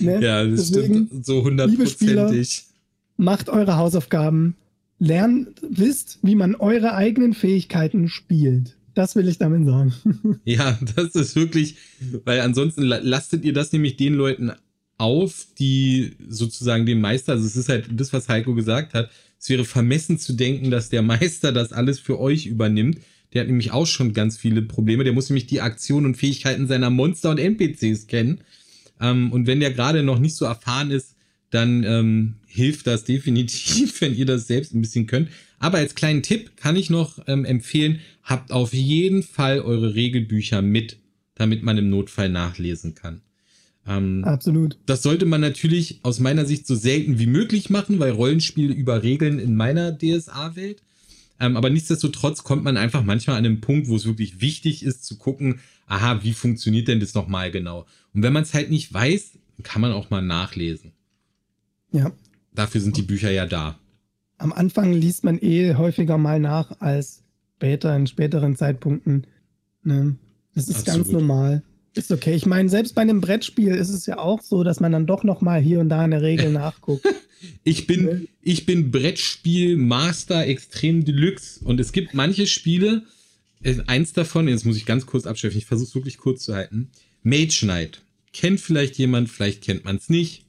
B: ne? Ja, das Deswegen, stimmt so hundertprozentig.
A: Macht eure Hausaufgaben, lernt, wisst, wie man eure eigenen Fähigkeiten spielt. Das will ich damit sagen.
B: Ja, das ist wirklich, weil ansonsten lastet ihr das nämlich den Leuten auf, die sozusagen den Meister, also es ist halt das, was Heiko gesagt hat, es wäre vermessen zu denken, dass der Meister das alles für euch übernimmt. Der hat nämlich auch schon ganz viele Probleme. Der muss nämlich die Aktionen und Fähigkeiten seiner Monster und NPCs kennen. Ähm, und wenn der gerade noch nicht so erfahren ist, dann ähm, hilft das definitiv, wenn ihr das selbst ein bisschen könnt. Aber als kleinen Tipp kann ich noch ähm, empfehlen, habt auf jeden Fall eure Regelbücher mit, damit man im Notfall nachlesen kann.
A: Ähm, Absolut.
B: Das sollte man natürlich aus meiner Sicht so selten wie möglich machen, weil Rollenspiele über Regeln in meiner DSA-Welt. Ähm, aber nichtsdestotrotz kommt man einfach manchmal an einen Punkt, wo es wirklich wichtig ist zu gucken, aha, wie funktioniert denn das nochmal genau? Und wenn man es halt nicht weiß, kann man auch mal nachlesen.
A: Ja.
B: Dafür sind die Bücher ja da.
A: Am Anfang liest man eh häufiger mal nach als später, in späteren Zeitpunkten. Ne? Das ist Absolut. ganz normal. Ist okay. Ich meine, selbst bei einem Brettspiel ist es ja auch so, dass man dann doch noch mal hier und da eine Regel nachguckt.
B: ich bin, ich bin Brettspiel-Master extrem Deluxe und es gibt manche Spiele, äh, eins davon, jetzt muss ich ganz kurz abschöpfen, ich versuche es wirklich kurz zu halten. Mage Knight. Kennt vielleicht jemand, vielleicht kennt man es nicht.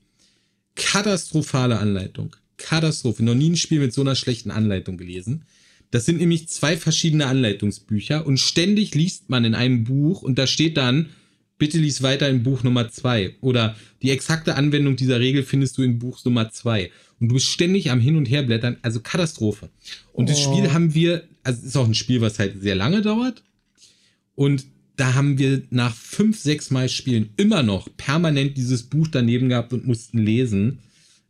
B: Katastrophale Anleitung. Katastrophe. Noch nie ein Spiel mit so einer schlechten Anleitung gelesen. Das sind nämlich zwei verschiedene Anleitungsbücher und ständig liest man in einem Buch und da steht dann, bitte lies weiter in Buch Nummer zwei oder die exakte Anwendung dieser Regel findest du in Buch Nummer zwei und du bist ständig am Hin und Her blättern, also Katastrophe. Und oh. das Spiel haben wir, also es ist auch ein Spiel, was halt sehr lange dauert und da haben wir nach fünf, sechs Mal Spielen immer noch permanent dieses Buch daneben gehabt und mussten lesen.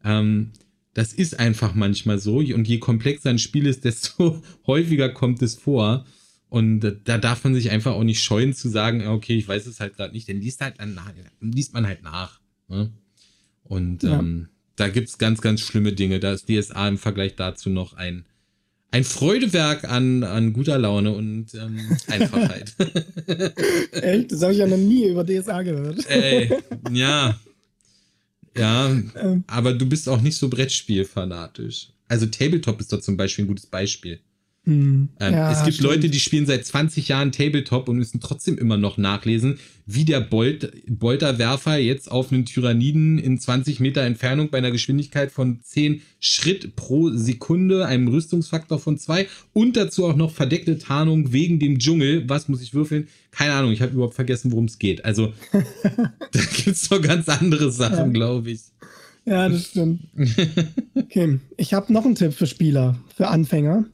B: Ähm, das ist einfach manchmal so. Und je komplexer ein Spiel ist, desto häufiger kommt es vor. Und da darf man sich einfach auch nicht scheuen zu sagen, okay, ich weiß es halt gerade nicht. Dann liest, halt nach, liest man halt nach. Ne? Und ja. ähm, da gibt es ganz, ganz schlimme Dinge. Da ist DSA im Vergleich dazu noch ein ein Freudewerk an, an guter Laune und ähm, Einfachheit.
A: Echt? Das habe ich ja noch nie über DSA gehört.
B: Ey, ja. Ja, ähm. aber du bist auch nicht so Brettspielfanatisch. Also Tabletop ist doch zum Beispiel ein gutes Beispiel. Hm. Ähm, ja, es gibt stimmt. Leute, die spielen seit 20 Jahren Tabletop und müssen trotzdem immer noch nachlesen, wie der Bolt Bolterwerfer jetzt auf einen Tyranniden in 20 Meter Entfernung bei einer Geschwindigkeit von 10 Schritt pro Sekunde, einem Rüstungsfaktor von 2 und dazu auch noch verdeckte Tarnung wegen dem Dschungel. Was muss ich würfeln? Keine Ahnung, ich habe überhaupt vergessen, worum es geht. Also, da gibt es doch ganz andere Sachen, ja. glaube ich.
A: Ja, das stimmt. Okay, ich habe noch einen Tipp für Spieler, für Anfänger.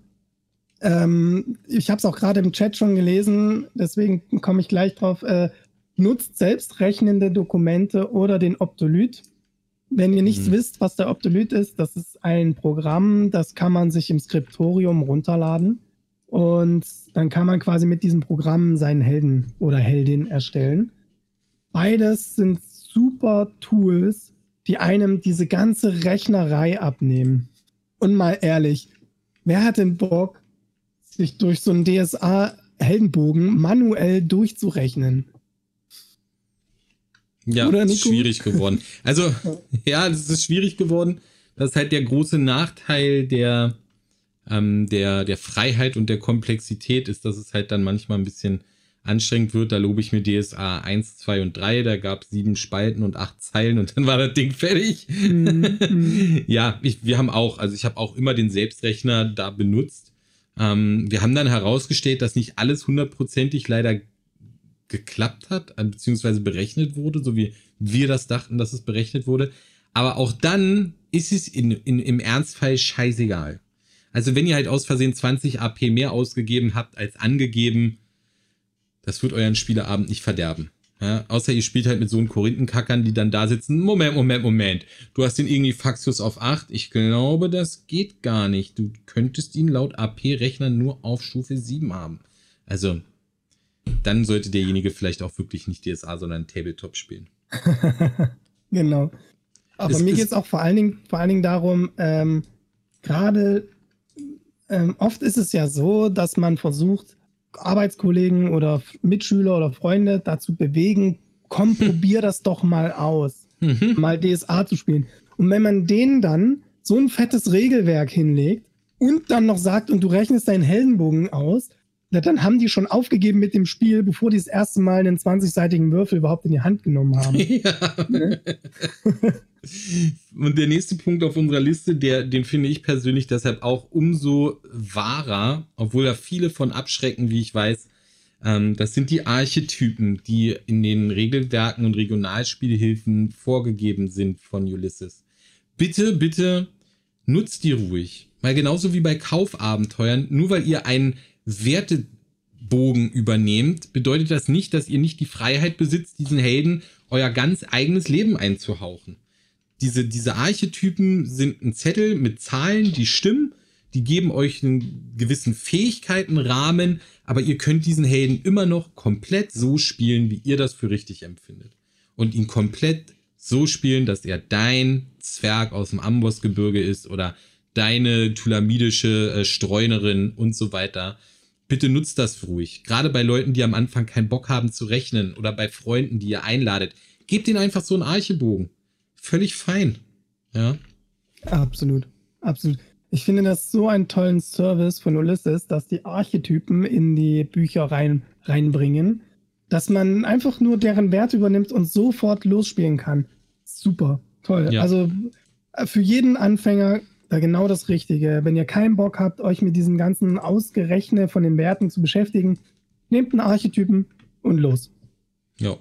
A: Ähm, ich habe es auch gerade im Chat schon gelesen, deswegen komme ich gleich drauf. Äh, nutzt selbstrechnende Dokumente oder den Optolyt. Wenn ihr nicht mhm. wisst, was der Optolyt ist, das ist ein Programm, das kann man sich im Skriptorium runterladen. Und dann kann man quasi mit diesem Programm seinen Helden oder Heldin erstellen. Beides sind super Tools, die einem diese ganze Rechnerei abnehmen. Und mal ehrlich, wer hat denn Bock, sich durch so einen DSA-Heldenbogen manuell durchzurechnen.
B: Ja, Oder, ist schwierig geworden. Also, ja, das ist schwierig geworden. Das ist halt der große Nachteil der, ähm, der, der Freiheit und der Komplexität ist, dass es halt dann manchmal ein bisschen anstrengend wird. Da lobe ich mir DSA 1, 2 und 3. Da gab es sieben Spalten und acht Zeilen und dann war das Ding fertig. Mhm. ja, ich, wir haben auch, also ich habe auch immer den Selbstrechner da benutzt. Ähm, wir haben dann herausgestellt, dass nicht alles hundertprozentig leider geklappt hat, beziehungsweise berechnet wurde, so wie wir das dachten, dass es berechnet wurde. Aber auch dann ist es in, in, im Ernstfall scheißegal. Also wenn ihr halt aus Versehen 20 AP mehr ausgegeben habt als angegeben, das wird euren Spieleabend nicht verderben. Ja, außer ihr spielt halt mit so einen Korinthenkackern, die dann da sitzen. Moment, Moment, Moment. Du hast den irgendwie Faxius auf 8. Ich glaube, das geht gar nicht. Du könntest ihn laut AP-Rechner nur auf Stufe 7 haben. Also, dann sollte derjenige vielleicht auch wirklich nicht DSA, sondern Tabletop spielen.
A: genau. Aber es, mir geht es auch vor allen Dingen, vor allen Dingen darum, ähm, gerade ähm, oft ist es ja so, dass man versucht, Arbeitskollegen oder Mitschüler oder Freunde dazu bewegen, komm, probier das doch mal aus, mhm. mal DSA zu spielen. Und wenn man denen dann so ein fettes Regelwerk hinlegt und dann noch sagt, und du rechnest deinen Heldenbogen aus, dann haben die schon aufgegeben mit dem Spiel, bevor die das erste Mal einen 20-seitigen Würfel überhaupt in die Hand genommen haben. Ja. Ne?
B: Und der nächste Punkt auf unserer Liste, der, den finde ich persönlich deshalb auch umso wahrer, obwohl da viele von abschrecken, wie ich weiß. Ähm, das sind die Archetypen, die in den Regelwerken und Regionalspielhilfen vorgegeben sind von Ulysses. Bitte, bitte nutzt die ruhig. Weil genauso wie bei Kaufabenteuern, nur weil ihr einen Wertebogen übernehmt, bedeutet das nicht, dass ihr nicht die Freiheit besitzt, diesen Helden euer ganz eigenes Leben einzuhauchen diese, diese Archetypen sind ein Zettel mit Zahlen, die stimmen, die geben euch einen gewissen Fähigkeitenrahmen, aber ihr könnt diesen Helden immer noch komplett so spielen, wie ihr das für richtig empfindet. Und ihn komplett so spielen, dass er dein Zwerg aus dem Ambossgebirge ist oder deine tulamidische äh, Streunerin und so weiter. Bitte nutzt das ruhig. Gerade bei Leuten, die am Anfang keinen Bock haben zu rechnen oder bei Freunden, die ihr einladet. Gebt ihnen einfach so einen Archebogen völlig fein. Ja.
A: Absolut. Absolut. Ich finde das so einen tollen Service von Ulysses, dass die Archetypen in die Bücher rein, reinbringen, dass man einfach nur deren Wert übernimmt und sofort losspielen kann. Super. Toll. Ja. Also äh, für jeden Anfänger da genau das Richtige. Wenn ihr keinen Bock habt, euch mit diesem ganzen Ausgerechne von den Werten zu beschäftigen, nehmt einen Archetypen und los.
B: Ja.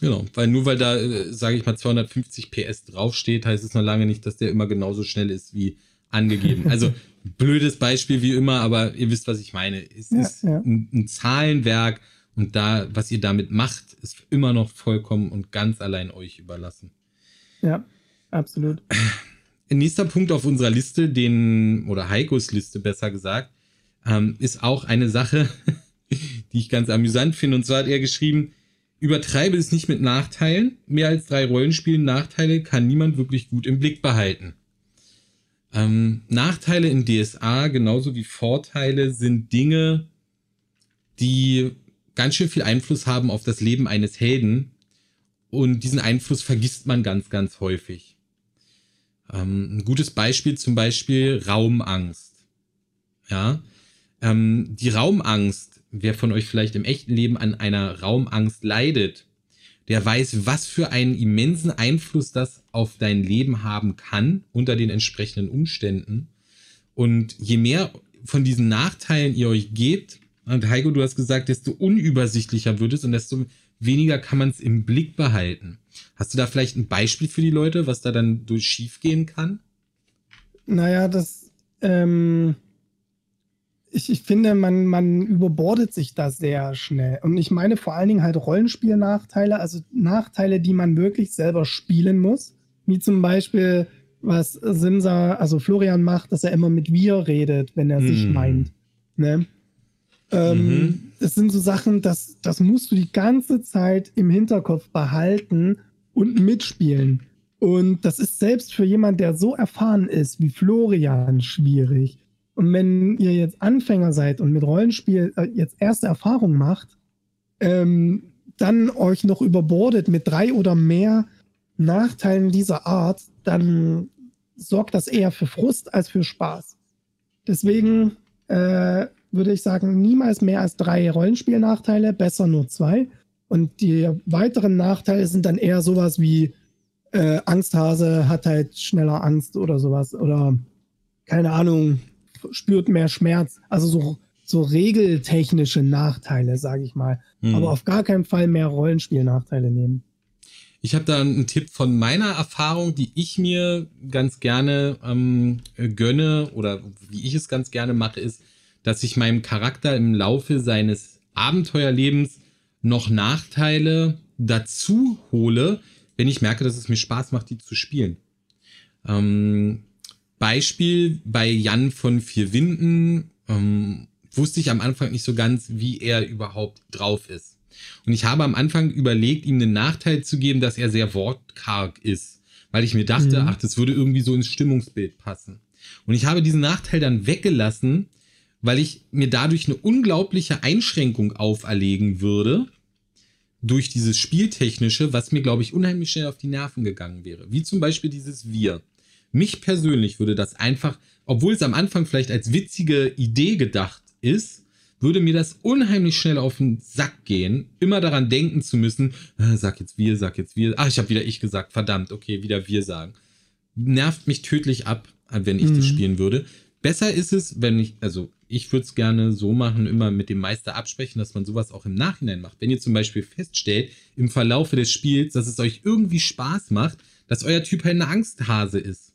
B: Genau, weil nur weil da, äh, sage ich mal, 250 PS draufsteht, heißt es noch lange nicht, dass der immer genauso schnell ist wie angegeben. Also blödes Beispiel wie immer, aber ihr wisst, was ich meine. Es ja, ist ja. Ein, ein, Zahlenwerk und da, was ihr damit macht, ist immer noch vollkommen und ganz allein euch überlassen.
A: Ja, absolut.
B: Nächster Punkt auf unserer Liste, den, oder Heikos Liste besser gesagt, ähm, ist auch eine Sache, die ich ganz amüsant finde. Und zwar hat er geschrieben, Übertreibe es nicht mit Nachteilen. Mehr als drei Rollenspielen Nachteile kann niemand wirklich gut im Blick behalten. Ähm, Nachteile in DSA, genauso wie Vorteile, sind Dinge, die ganz schön viel Einfluss haben auf das Leben eines Helden. Und diesen Einfluss vergisst man ganz, ganz häufig. Ähm, ein gutes Beispiel zum Beispiel Raumangst. Ja, ähm, die Raumangst wer von euch vielleicht im echten Leben an einer Raumangst leidet, der weiß, was für einen immensen Einfluss das auf dein Leben haben kann unter den entsprechenden Umständen. Und je mehr von diesen Nachteilen ihr euch gebt, und Heiko, du hast gesagt, desto unübersichtlicher wird es und desto weniger kann man es im Blick behalten. Hast du da vielleicht ein Beispiel für die Leute, was da dann durch schief gehen kann?
A: Naja, das, ähm, ich, ich finde, man, man überbordet sich da sehr schnell. Und ich meine vor allen Dingen halt Rollenspielnachteile, also Nachteile, die man wirklich selber spielen muss. Wie zum Beispiel, was Simsa, also Florian macht, dass er immer mit wir redet, wenn er mm. sich meint. Ne? Ähm, mhm. Das sind so Sachen, das, das musst du die ganze Zeit im Hinterkopf behalten und mitspielen. Und das ist selbst für jemand, der so erfahren ist wie Florian, schwierig. Und wenn ihr jetzt Anfänger seid und mit Rollenspiel äh, jetzt erste Erfahrungen macht, ähm, dann euch noch überbordet mit drei oder mehr Nachteilen dieser Art, dann sorgt das eher für Frust als für Spaß. Deswegen äh, würde ich sagen, niemals mehr als drei Rollenspielnachteile, besser nur zwei. Und die weiteren Nachteile sind dann eher sowas wie äh, Angsthase hat halt schneller Angst oder sowas. Oder keine Ahnung, spürt mehr Schmerz. Also so so regeltechnische Nachteile, sage ich mal. Mhm. Aber auf gar keinen Fall mehr Rollenspiel-Nachteile nehmen.
B: Ich habe da einen Tipp von meiner Erfahrung, die ich mir ganz gerne ähm, gönne oder wie ich es ganz gerne mache, ist, dass ich meinem Charakter im Laufe seines Abenteuerlebens noch Nachteile dazu hole, wenn ich merke, dass es mir Spaß macht, die zu spielen. Ähm, Beispiel bei Jan von Vier Winden ähm, wusste ich am Anfang nicht so ganz, wie er überhaupt drauf ist. Und ich habe am Anfang überlegt, ihm einen Nachteil zu geben, dass er sehr wortkarg ist, weil ich mir dachte, mhm. ach, das würde irgendwie so ins Stimmungsbild passen. Und ich habe diesen Nachteil dann weggelassen, weil ich mir dadurch eine unglaubliche Einschränkung auferlegen würde durch dieses Spieltechnische, was mir, glaube ich, unheimlich schnell auf die Nerven gegangen wäre. Wie zum Beispiel dieses Wir. Mich persönlich würde das einfach, obwohl es am Anfang vielleicht als witzige Idee gedacht ist, würde mir das unheimlich schnell auf den Sack gehen, immer daran denken zu müssen, äh, sag jetzt wir, sag jetzt wir. Ach, ich habe wieder ich gesagt, verdammt, okay, wieder wir sagen. Nervt mich tödlich ab, wenn ich mhm. das spielen würde. Besser ist es, wenn ich, also ich würde es gerne so machen, immer mit dem Meister absprechen, dass man sowas auch im Nachhinein macht. Wenn ihr zum Beispiel feststellt, im Verlaufe des Spiels, dass es euch irgendwie Spaß macht, dass euer Typ halt eine Angsthase ist,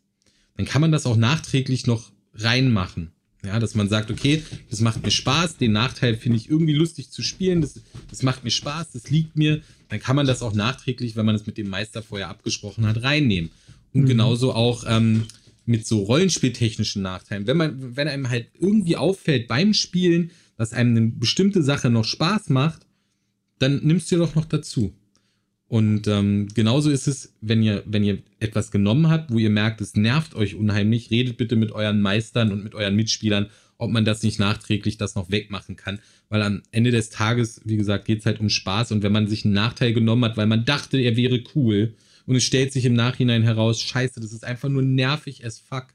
B: dann kann man das auch nachträglich noch reinmachen. Ja, dass man sagt, okay, das macht mir Spaß, den Nachteil finde ich irgendwie lustig zu spielen, das, das macht mir Spaß, das liegt mir, dann kann man das auch nachträglich, wenn man es mit dem Meister vorher abgesprochen hat, reinnehmen. Und mhm. genauso auch ähm, mit so rollenspieltechnischen Nachteilen. Wenn man, wenn einem halt irgendwie auffällt beim Spielen, dass einem eine bestimmte Sache noch Spaß macht, dann nimmst du doch noch dazu. Und ähm, genauso ist es, wenn ihr, wenn ihr etwas genommen habt, wo ihr merkt, es nervt euch unheimlich, redet bitte mit euren Meistern und mit euren Mitspielern, ob man das nicht nachträglich das noch wegmachen kann. Weil am Ende des Tages, wie gesagt, geht es halt um Spaß. Und wenn man sich einen Nachteil genommen hat, weil man dachte, er wäre cool, und es stellt sich im Nachhinein heraus, scheiße, das ist einfach nur nervig as fuck,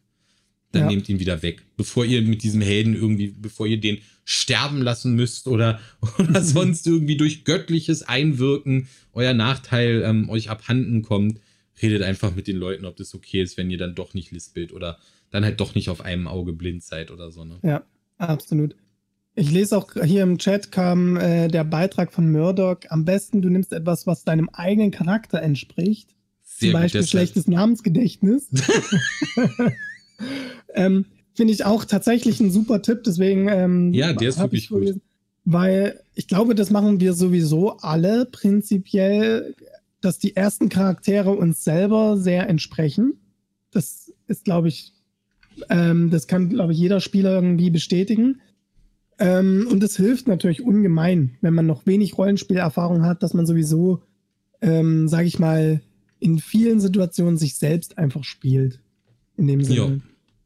B: dann ja. nehmt ihn wieder weg. Bevor ihr mit diesem Helden irgendwie, bevor ihr den sterben lassen müsst oder, oder sonst irgendwie durch göttliches Einwirken euer Nachteil ähm, euch abhanden kommt, redet einfach mit den Leuten, ob das okay ist, wenn ihr dann doch nicht lispelt oder dann halt doch nicht auf einem Auge blind seid oder so. Ne?
A: Ja, absolut. Ich lese auch hier im Chat kam äh, der Beitrag von Murdoch. Am besten, du nimmst etwas, was deinem eigenen Charakter entspricht. Sehr Zum Beispiel schlechtes Namensgedächtnis. ähm, Finde ich auch tatsächlich ein super Tipp, deswegen ähm,
B: ja, der ist wirklich gut.
A: Weil ich glaube, das machen wir sowieso alle prinzipiell, dass die ersten Charaktere uns selber sehr entsprechen. Das ist, glaube ich, ähm, das kann, glaube ich, jeder Spieler irgendwie bestätigen. Ähm, und es hilft natürlich ungemein, wenn man noch wenig Rollenspielerfahrung hat, dass man sowieso, ähm, sage ich mal, in vielen Situationen sich selbst einfach spielt. In dem Sinne.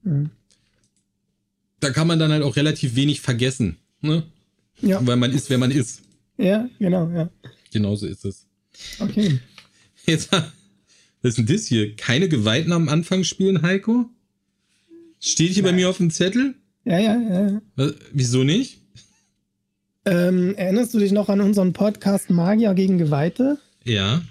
A: Ja.
B: Da kann man dann halt auch relativ wenig vergessen. Ne? Ja. Weil man ist, wer man ist.
A: Ja, genau, ja.
B: Genauso ist es.
A: Okay.
B: Jetzt, was ist denn das hier? Keine Geweihten am Anfang spielen, Heiko? Steht hier ja. bei mir auf dem Zettel?
A: Ja, ja, ja.
B: Was, wieso nicht?
A: Ähm, erinnerst du dich noch an unseren Podcast Magier gegen Geweihte?
B: Ja.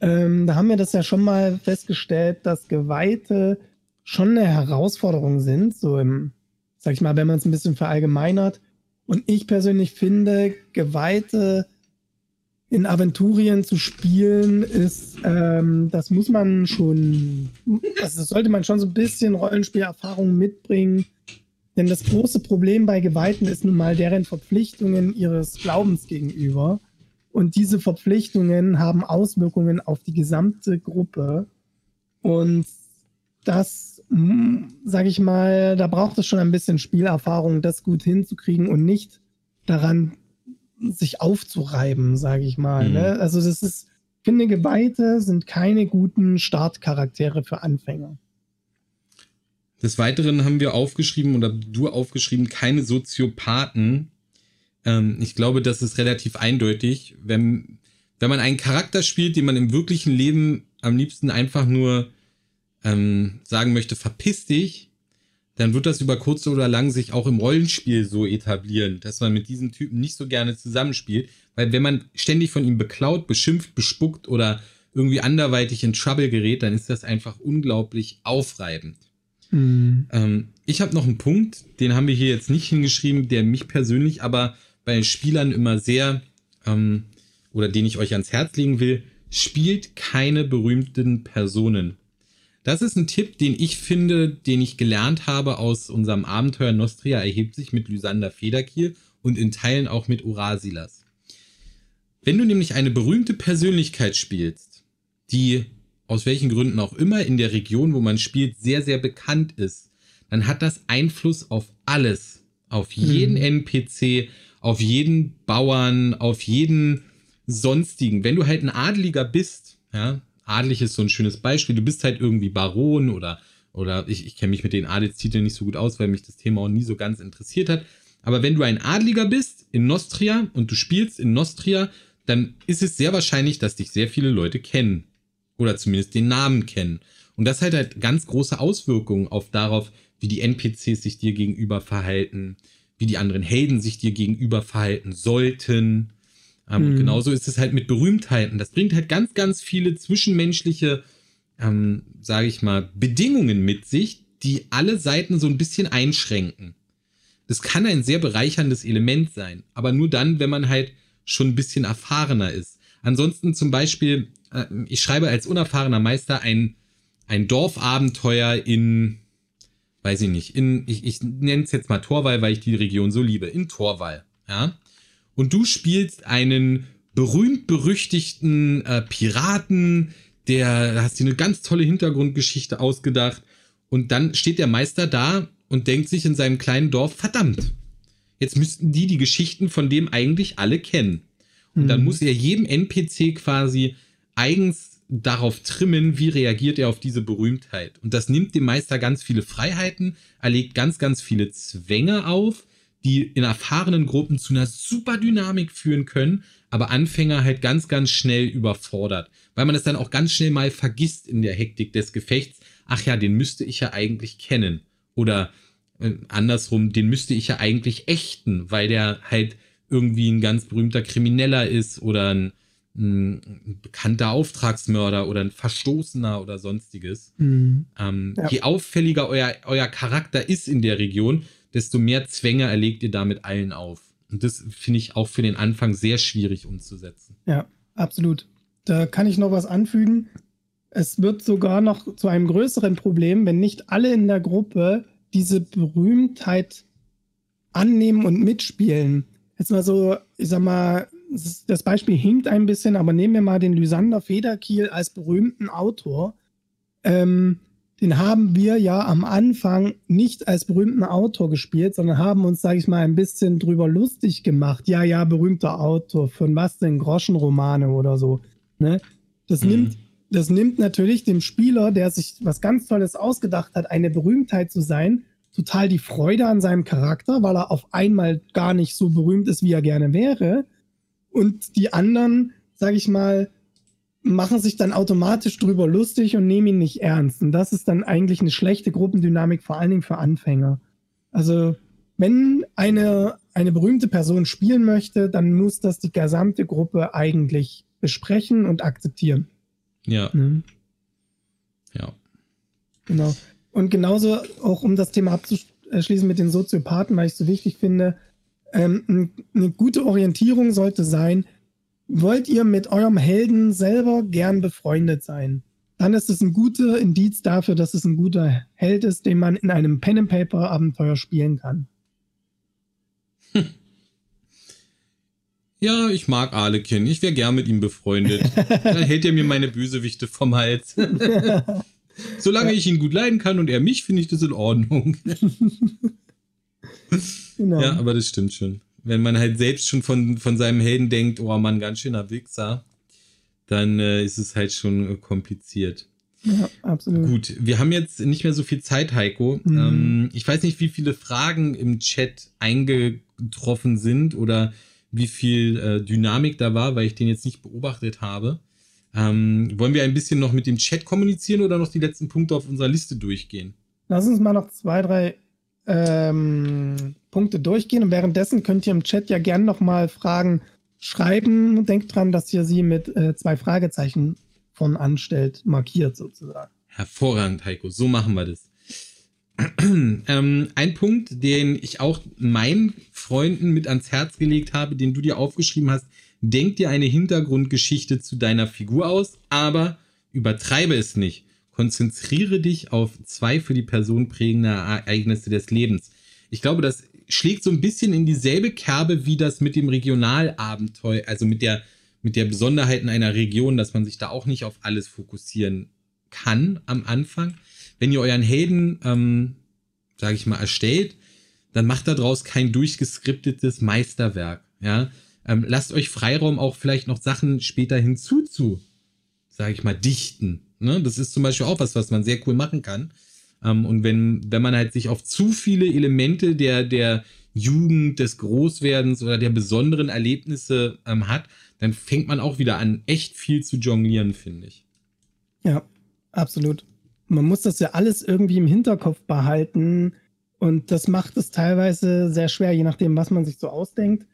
A: Ähm, da haben wir das ja schon mal festgestellt, dass Geweihte schon eine Herausforderung sind, so im, sag ich mal, wenn man es ein bisschen verallgemeinert. Und ich persönlich finde, Geweihte in Aventurien zu spielen, ist, ähm, das muss man schon, also das sollte man schon so ein bisschen Rollenspielerfahrung mitbringen. Denn das große Problem bei Geweihten ist nun mal deren Verpflichtungen ihres Glaubens gegenüber. Und diese Verpflichtungen haben Auswirkungen auf die gesamte Gruppe. Und das hm, sage ich mal, da braucht es schon ein bisschen Spielerfahrung, das gut hinzukriegen und nicht daran sich aufzureiben, sage ich mal. Mhm. Ne? Also das ist, finde Geweihte sind keine guten Startcharaktere für Anfänger.
B: Des Weiteren haben wir aufgeschrieben oder du aufgeschrieben, keine Soziopathen. Ähm, ich glaube, das ist relativ eindeutig. Wenn, wenn man einen Charakter spielt, den man im wirklichen Leben am liebsten einfach nur ähm, sagen möchte, verpiss dich, dann wird das über kurz oder lang sich auch im Rollenspiel so etablieren, dass man mit diesen Typen nicht so gerne zusammenspielt, weil wenn man ständig von ihm beklaut, beschimpft, bespuckt oder irgendwie anderweitig in Trouble gerät, dann ist das einfach unglaublich aufreibend. Mhm. Ähm, ich habe noch einen Punkt, den haben wir hier jetzt nicht hingeschrieben, der mich persönlich aber bei Spielern immer sehr ähm, oder den ich euch ans Herz legen will, spielt keine berühmten Personen. Das ist ein Tipp, den ich finde, den ich gelernt habe aus unserem Abenteuer Nostria erhebt sich mit Lysander Federkiel und in Teilen auch mit Urasilas. Wenn du nämlich eine berühmte Persönlichkeit spielst, die aus welchen Gründen auch immer in der Region, wo man spielt, sehr, sehr bekannt ist, dann hat das Einfluss auf alles. Auf jeden mhm. NPC, auf jeden Bauern, auf jeden sonstigen. Wenn du halt ein Adliger bist, ja, adelig ist so ein schönes Beispiel, du bist halt irgendwie Baron oder, oder ich, ich kenne mich mit den Adelstiteln nicht so gut aus, weil mich das Thema auch nie so ganz interessiert hat. Aber wenn du ein Adliger bist in Nostria und du spielst in Nostria, dann ist es sehr wahrscheinlich, dass dich sehr viele Leute kennen. Oder zumindest den Namen kennen. Und das hat halt ganz große Auswirkungen auf darauf, wie die NPCs sich dir gegenüber verhalten, wie die anderen Helden sich dir gegenüber verhalten sollten. Ähm, mhm. Genauso ist es halt mit Berühmtheiten. Das bringt halt ganz, ganz viele zwischenmenschliche, ähm, sage ich mal, Bedingungen mit sich, die alle Seiten so ein bisschen einschränken. Das kann ein sehr bereicherndes Element sein, aber nur dann, wenn man halt schon ein bisschen erfahrener ist. Ansonsten zum Beispiel, äh, ich schreibe als unerfahrener Meister ein, ein Dorfabenteuer in, weiß ich nicht, in, ich, ich nenne es jetzt mal Torwall, weil ich die Region so liebe, in Torwall, ja und du spielst einen berühmt-berüchtigten äh, Piraten, der hast dir eine ganz tolle Hintergrundgeschichte ausgedacht und dann steht der Meister da und denkt sich in seinem kleinen Dorf, verdammt, jetzt müssten die die Geschichten von dem eigentlich alle kennen. Und mhm. dann muss er jedem NPC quasi eigens darauf trimmen, wie reagiert er auf diese Berühmtheit. Und das nimmt dem Meister ganz viele Freiheiten, er legt ganz, ganz viele Zwänge auf, die in erfahrenen Gruppen zu einer super Dynamik führen können, aber Anfänger halt ganz, ganz schnell überfordert, weil man es dann auch ganz schnell mal vergisst in der Hektik des Gefechts. Ach ja, den müsste ich ja eigentlich kennen. Oder äh, andersrum, den müsste ich ja eigentlich ächten, weil der halt irgendwie ein ganz berühmter Krimineller ist oder ein, ein bekannter Auftragsmörder oder ein Verstoßener oder sonstiges. Mhm. Ähm, ja. Je auffälliger euer, euer Charakter ist in der Region, desto mehr Zwänge erlegt ihr damit allen auf. Und das finde ich auch für den Anfang sehr schwierig umzusetzen.
A: Ja, absolut. Da kann ich noch was anfügen. Es wird sogar noch zu einem größeren Problem, wenn nicht alle in der Gruppe diese Berühmtheit annehmen und mitspielen. Jetzt mal so, ich sag mal, das Beispiel hinkt ein bisschen, aber nehmen wir mal den Lysander Federkiel als berühmten Autor. Ähm, den haben wir ja am Anfang nicht als berühmten Autor gespielt, sondern haben uns, sage ich mal, ein bisschen drüber lustig gemacht. Ja, ja, berühmter Autor, von was denn Groschenromane oder so. Ne? Das, mhm. nimmt, das nimmt natürlich dem Spieler, der sich was ganz Tolles ausgedacht hat, eine Berühmtheit zu sein, total die Freude an seinem Charakter, weil er auf einmal gar nicht so berühmt ist, wie er gerne wäre. Und die anderen, sage ich mal, machen sich dann automatisch drüber lustig und nehmen ihn nicht ernst. Und das ist dann eigentlich eine schlechte Gruppendynamik, vor allen Dingen für Anfänger. Also, wenn eine, eine berühmte Person spielen möchte, dann muss das die gesamte Gruppe eigentlich besprechen und akzeptieren.
B: Ja. Mhm. Ja.
A: Genau. Und genauso auch um das Thema abzuschließen mit den Soziopathen, weil ich es so wichtig finde, ähm, eine gute Orientierung sollte sein, wollt ihr mit eurem Helden selber gern befreundet sein, dann ist es ein guter Indiz dafür, dass es ein guter Held ist, den man in einem Pen and Paper Abenteuer spielen kann. Hm.
B: Ja, ich mag Alekin. Ich wäre gern mit ihm befreundet. Dann hält er mir meine Bösewichte vom Hals. Solange ich ihn gut leiden kann und er mich, finde ich das in Ordnung. genau. Ja, aber das stimmt schon wenn man halt selbst schon von, von seinem Helden denkt, oh Mann, ganz schöner Wichser, dann äh, ist es halt schon äh, kompliziert.
A: Ja, absolut.
B: Gut, wir haben jetzt nicht mehr so viel Zeit, Heiko. Mhm. Ähm, ich weiß nicht, wie viele Fragen im Chat eingetroffen sind oder wie viel äh, Dynamik da war, weil ich den jetzt nicht beobachtet habe. Ähm, wollen wir ein bisschen noch mit dem Chat kommunizieren oder noch die letzten Punkte auf unserer Liste durchgehen?
A: Lass uns mal noch zwei, drei ähm, Punkte durchgehen. Und währenddessen könnt ihr im Chat ja gerne nochmal Fragen schreiben. Denkt dran, dass ihr sie mit äh, zwei Fragezeichen von anstellt, markiert sozusagen.
B: Hervorragend, Heiko. So machen wir das. ähm, ein Punkt, den ich auch meinen Freunden mit ans Herz gelegt habe, den du dir aufgeschrieben hast, denk dir eine Hintergrundgeschichte zu deiner Figur aus, aber übertreibe es nicht. Konzentriere dich auf zwei für die Person prägende Ereignisse des Lebens. Ich glaube, das schlägt so ein bisschen in dieselbe Kerbe wie das mit dem Regionalabenteuer, also mit der, mit der Besonderheiten einer Region, dass man sich da auch nicht auf alles fokussieren kann am Anfang. Wenn ihr euren Helden, ähm, sage ich mal, erstellt, dann macht daraus kein durchgeskriptetes Meisterwerk. Ja, ähm, lasst euch Freiraum auch vielleicht noch Sachen später hinzuzu, sage ich mal, dichten. Ne? Das ist zum Beispiel auch was, was man sehr cool machen kann. Ähm, und wenn, wenn man halt sich auf zu viele Elemente der, der Jugend, des Großwerdens oder der besonderen Erlebnisse ähm, hat, dann fängt man auch wieder an, echt viel zu jonglieren, finde ich.
A: Ja, absolut. Man muss das ja alles irgendwie im Hinterkopf behalten. Und das macht es teilweise sehr schwer, je nachdem, was man sich so ausdenkt.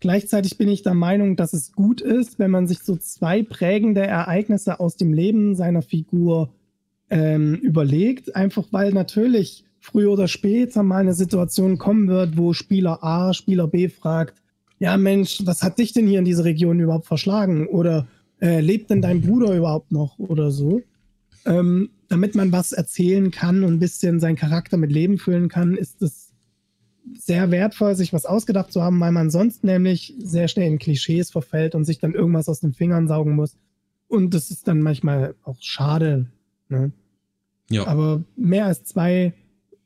A: Gleichzeitig bin ich der Meinung, dass es gut ist, wenn man sich so zwei prägende Ereignisse aus dem Leben seiner Figur ähm, überlegt, einfach weil natürlich früher oder später mal eine Situation kommen wird, wo Spieler A Spieler B fragt, ja Mensch, was hat dich denn hier in diese Region überhaupt verschlagen? Oder äh, lebt denn dein Bruder überhaupt noch oder so? Ähm, damit man was erzählen kann und ein bisschen seinen Charakter mit Leben füllen kann, ist es sehr wertvoll, sich was ausgedacht zu haben, weil man sonst nämlich sehr schnell in Klischees verfällt und sich dann irgendwas aus den Fingern saugen muss. Und das ist dann manchmal auch schade. Ne? Ja. Aber mehr als zwei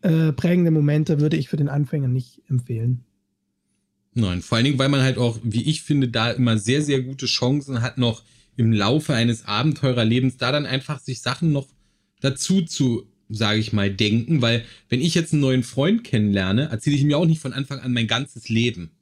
A: äh, prägende Momente würde ich für den Anfänger nicht empfehlen.
B: Nein, vor allen Dingen, weil man halt auch, wie ich finde, da immer sehr, sehr gute Chancen hat, noch im Laufe eines Abenteurerlebens da dann einfach sich Sachen noch dazu zu sage ich mal, denken, weil wenn ich jetzt einen neuen Freund kennenlerne, erzähle ich ihm ja auch nicht von Anfang an mein ganzes Leben.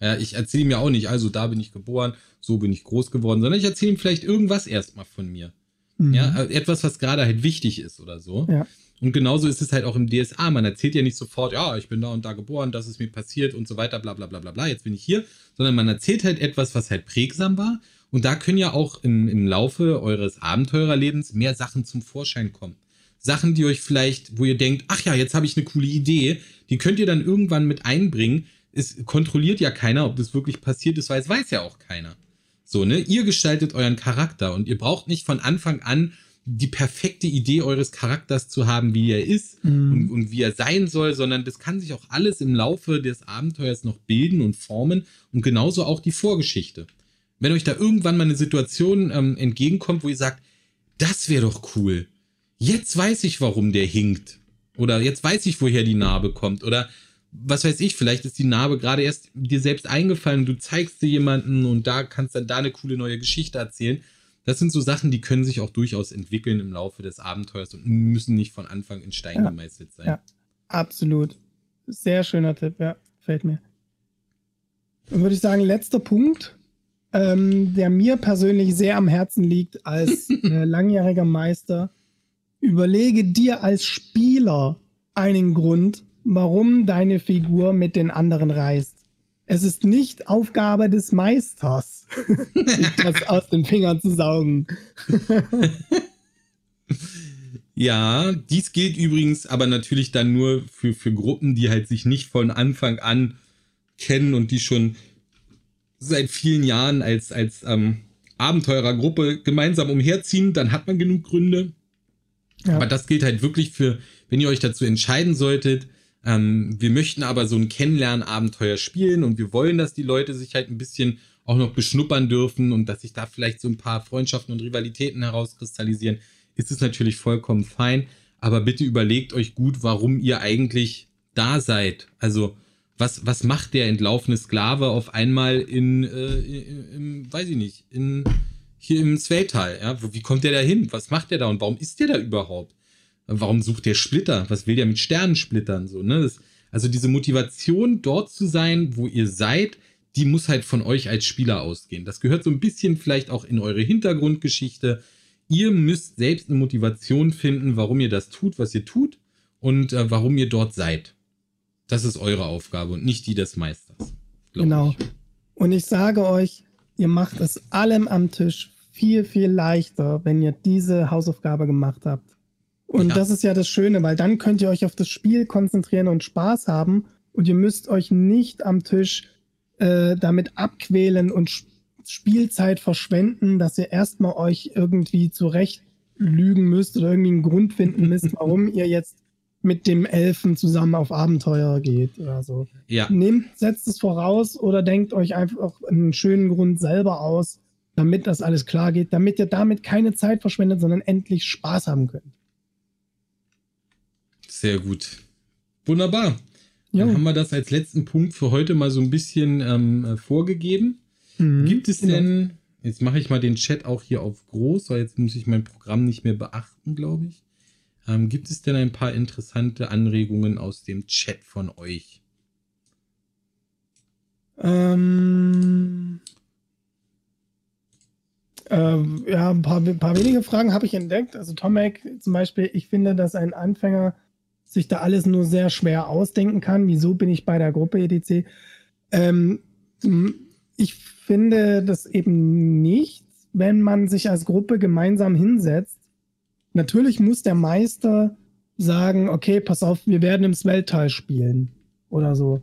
B: Ja, ich erzähle ihm ja auch nicht, also da bin ich geboren, so bin ich groß geworden, sondern ich erzähle ihm vielleicht irgendwas erstmal von mir. Mhm. Ja, äh, etwas, was gerade halt wichtig ist oder so. Ja. Und genauso ist es halt auch im DSA. Man erzählt ja nicht sofort, ja, ich bin da und da geboren, das ist mir passiert und so weiter, bla bla bla bla bla, jetzt bin ich hier, sondern man erzählt halt etwas, was halt prägsam war. Und da können ja auch im, im Laufe eures Abenteurerlebens mehr Sachen zum Vorschein kommen. Sachen, die euch vielleicht, wo ihr denkt, ach ja, jetzt habe ich eine coole Idee, die könnt ihr dann irgendwann mit einbringen. Es kontrolliert ja keiner, ob das wirklich passiert ist, weil es weiß ja auch keiner. So, ne? Ihr gestaltet euren Charakter und ihr braucht nicht von Anfang an die perfekte Idee eures Charakters zu haben, wie er ist mhm. und, und, wie er sein soll, sondern das kann sich auch alles im Laufe des Abenteuers noch bilden und formen und genauso auch die Vorgeschichte. Wenn euch da irgendwann mal eine Situation ähm, entgegenkommt, wo ihr sagt, das wäre doch cool, jetzt weiß ich, warum der hinkt. Oder jetzt weiß ich, woher die Narbe kommt. Oder was weiß ich, vielleicht ist die Narbe gerade erst dir selbst eingefallen, du zeigst dir jemanden und da kannst dann da eine coole neue Geschichte erzählen. Das sind so Sachen, die können sich auch durchaus entwickeln im Laufe des Abenteuers und müssen nicht von Anfang in Stein ja, gemeißelt sein. Ja,
A: absolut. Sehr schöner Tipp, ja, fällt mir. Dann würde ich sagen, letzter Punkt, ähm, der mir persönlich sehr am Herzen liegt als äh, langjähriger Meister Überlege dir als Spieler einen Grund, warum deine Figur mit den anderen reist. Es ist nicht Aufgabe des Meisters, das aus den Fingern zu saugen.
B: ja, dies gilt übrigens aber natürlich dann nur für, für Gruppen, die halt sich nicht von Anfang an kennen und die schon seit vielen Jahren als, als ähm, Abenteurergruppe gemeinsam umherziehen. Dann hat man genug Gründe. Ja. Aber das gilt halt wirklich für, wenn ihr euch dazu entscheiden solltet, ähm, wir möchten aber so ein Kennenlernabenteuer spielen und wir wollen, dass die Leute sich halt ein bisschen auch noch beschnuppern dürfen und dass sich da vielleicht so ein paar Freundschaften und Rivalitäten herauskristallisieren, ist es natürlich vollkommen fein. Aber bitte überlegt euch gut, warum ihr eigentlich da seid. Also, was, was macht der entlaufene Sklave auf einmal in, äh, im, weiß ich nicht, in hier im Sveital. Ja? Wie kommt der da hin? Was macht der da und warum ist der da überhaupt? Warum sucht der Splitter? Was will der mit Sternensplittern? So, ne? Das, also diese Motivation, dort zu sein, wo ihr seid, die muss halt von euch als Spieler ausgehen. Das gehört so ein bisschen vielleicht auch in eure Hintergrundgeschichte. Ihr müsst selbst eine Motivation finden, warum ihr das tut, was ihr tut und äh, warum ihr dort seid. Das ist eure Aufgabe und nicht die des Meisters.
A: Genau. Ich. Und ich sage euch, ihr macht es allem am Tisch viel, viel leichter, wenn ihr diese Hausaufgabe gemacht habt. Und ja. das ist ja das Schöne, weil dann könnt ihr euch auf das Spiel konzentrieren und Spaß haben und ihr müsst euch nicht am Tisch äh, damit abquälen und Spielzeit verschwenden, dass ihr erstmal euch irgendwie zurecht lügen müsst oder irgendwie einen Grund finden müsst, warum ihr jetzt mit dem Elfen zusammen auf Abenteuer geht oder so. Ja. Nehmt, setzt es voraus oder denkt euch einfach einen schönen Grund selber aus, damit das alles klar geht, damit ihr damit keine Zeit verschwendet, sondern endlich Spaß haben könnt.
B: Sehr gut. Wunderbar. Dann haben wir das als letzten Punkt für heute mal so ein bisschen ähm, vorgegeben. Mhm, Gibt es genau. denn, jetzt mache ich mal den Chat auch hier auf groß, weil jetzt muss ich mein Programm nicht mehr beachten, glaube ich. Ähm, gibt es denn ein paar interessante Anregungen aus dem Chat von euch?
A: Ähm, äh, ja, ein paar, ein paar wenige Fragen habe ich entdeckt. Also Tomek zum Beispiel, ich finde, dass ein Anfänger sich da alles nur sehr schwer ausdenken kann. Wieso bin ich bei der Gruppe EDC? Ähm, ich finde das eben nicht, wenn man sich als Gruppe gemeinsam hinsetzt. Natürlich muss der Meister sagen, okay, pass auf, wir werden im Weltteil spielen oder so.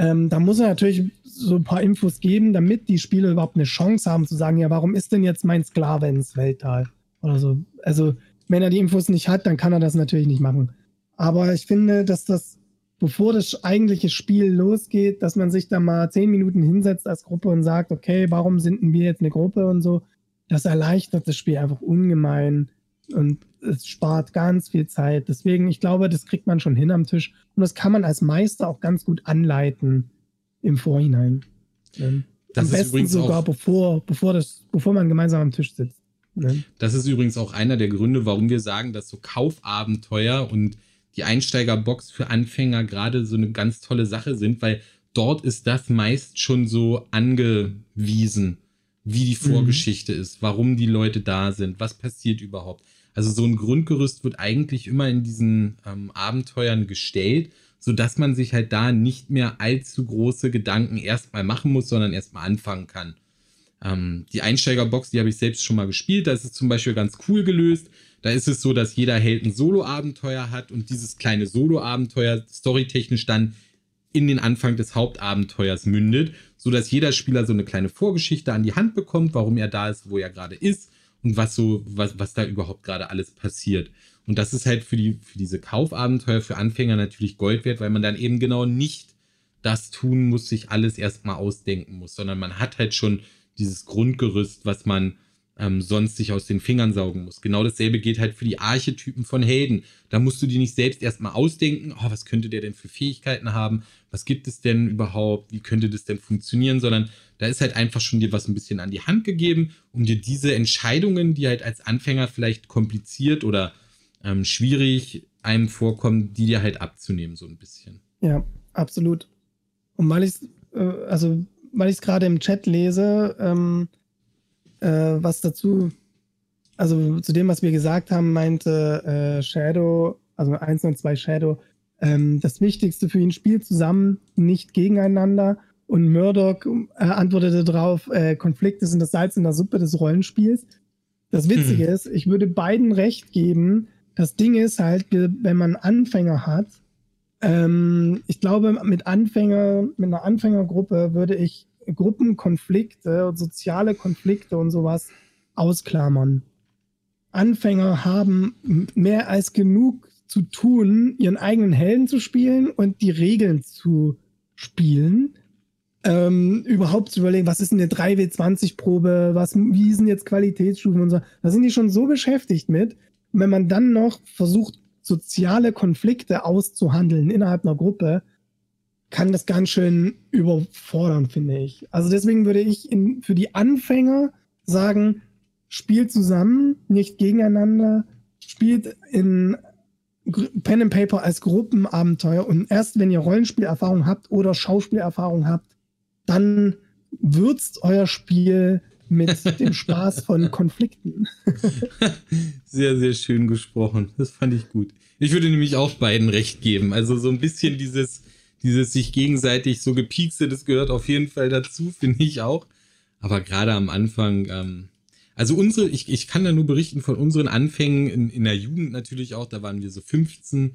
A: Ähm, da muss er natürlich so ein paar Infos geben, damit die Spieler überhaupt eine Chance haben zu sagen, ja, warum ist denn jetzt mein Sklave ins Weltteil oder so. Also wenn er die Infos nicht hat, dann kann er das natürlich nicht machen. Aber ich finde, dass das, bevor das eigentliche Spiel losgeht, dass man sich da mal zehn Minuten hinsetzt als Gruppe und sagt, okay, warum sind wir jetzt eine Gruppe und so, das erleichtert das Spiel einfach ungemein und es spart ganz viel Zeit. Deswegen, ich glaube, das kriegt man schon hin am Tisch und das kann man als Meister auch ganz gut anleiten im Vorhinein. Das am besten sogar bevor, bevor, das, bevor man gemeinsam am Tisch sitzt.
B: Ne? Das ist übrigens auch einer der Gründe, warum wir sagen, dass so Kaufabenteuer und die Einsteigerbox für Anfänger gerade so eine ganz tolle Sache sind, weil dort ist das meist schon so angewiesen, wie die mhm. Vorgeschichte mhm. ist, warum die Leute da sind, was passiert überhaupt. Also so ein Grundgerüst wird eigentlich immer in diesen ähm, Abenteuern gestellt, sodass man sich halt da nicht mehr allzu große Gedanken erstmal machen muss, sondern erstmal anfangen kann. Ähm, die Einsteigerbox, die habe ich selbst schon mal gespielt, da ist es zum Beispiel ganz cool gelöst. Da ist es so, dass jeder Held ein Solo-Abenteuer hat und dieses kleine Solo-Abenteuer storytechnisch dann in den Anfang des Hauptabenteuers mündet, sodass jeder Spieler so eine kleine Vorgeschichte an die Hand bekommt, warum er da ist, wo er gerade ist und was so, was, was da überhaupt gerade alles passiert. Und das ist halt für die, für diese Kaufabenteuer für Anfänger natürlich Gold wert, weil man dann eben genau nicht das tun muss, sich alles erstmal ausdenken muss, sondern man hat halt schon dieses Grundgerüst, was man ähm, sonst sich aus den Fingern saugen muss. Genau dasselbe geht halt für die Archetypen von Helden. Da musst du dir nicht selbst erstmal ausdenken, oh, was könnte der denn für Fähigkeiten haben? Was gibt es denn überhaupt? Wie könnte das denn funktionieren? Sondern da ist halt einfach schon dir was ein bisschen an die Hand gegeben, um dir diese Entscheidungen, die halt als Anfänger vielleicht kompliziert oder ähm, schwierig einem vorkommen, die dir halt abzunehmen, so ein bisschen.
A: Ja, absolut. Und weil ich äh, also weil ich es gerade im Chat lese, ähm, äh, was dazu, also zu dem, was wir gesagt haben, meinte äh, Shadow, also 1 und 2 Shadow, ähm, das Wichtigste für ihn spielt zusammen, nicht gegeneinander. Und Murdoch äh, antwortete darauf, äh, Konflikte sind das Salz in der Suppe des Rollenspiels. Das Witzige hm. ist, ich würde beiden recht geben. Das Ding ist halt, wenn man Anfänger hat, ähm, ich glaube, mit Anfänger, mit einer Anfängergruppe würde ich Gruppenkonflikte, soziale Konflikte und sowas ausklammern. Anfänger haben mehr als genug zu tun, ihren eigenen Helden zu spielen und die Regeln zu spielen. Ähm, überhaupt zu überlegen, was ist eine 3W20-Probe, was, wie sind jetzt Qualitätsstufen und so. Da sind die schon so beschäftigt mit. Und wenn man dann noch versucht, soziale Konflikte auszuhandeln innerhalb einer Gruppe, kann das ganz schön überfordern, finde ich. Also deswegen würde ich in, für die Anfänger sagen, spielt zusammen, nicht gegeneinander, spielt in Pen and Paper als Gruppenabenteuer und erst wenn ihr Rollenspielerfahrung habt oder Schauspielerfahrung habt, dann würzt euer Spiel mit dem Spaß von Konflikten.
B: sehr, sehr schön gesprochen. Das fand ich gut. Ich würde nämlich auch beiden recht geben. Also so ein bisschen dieses dieses sich gegenseitig so gepiekste, das gehört auf jeden Fall dazu, finde ich auch. Aber gerade am Anfang, ähm, Also unsere, ich, ich kann da nur berichten von unseren Anfängen in, in der Jugend natürlich auch, da waren wir so 15,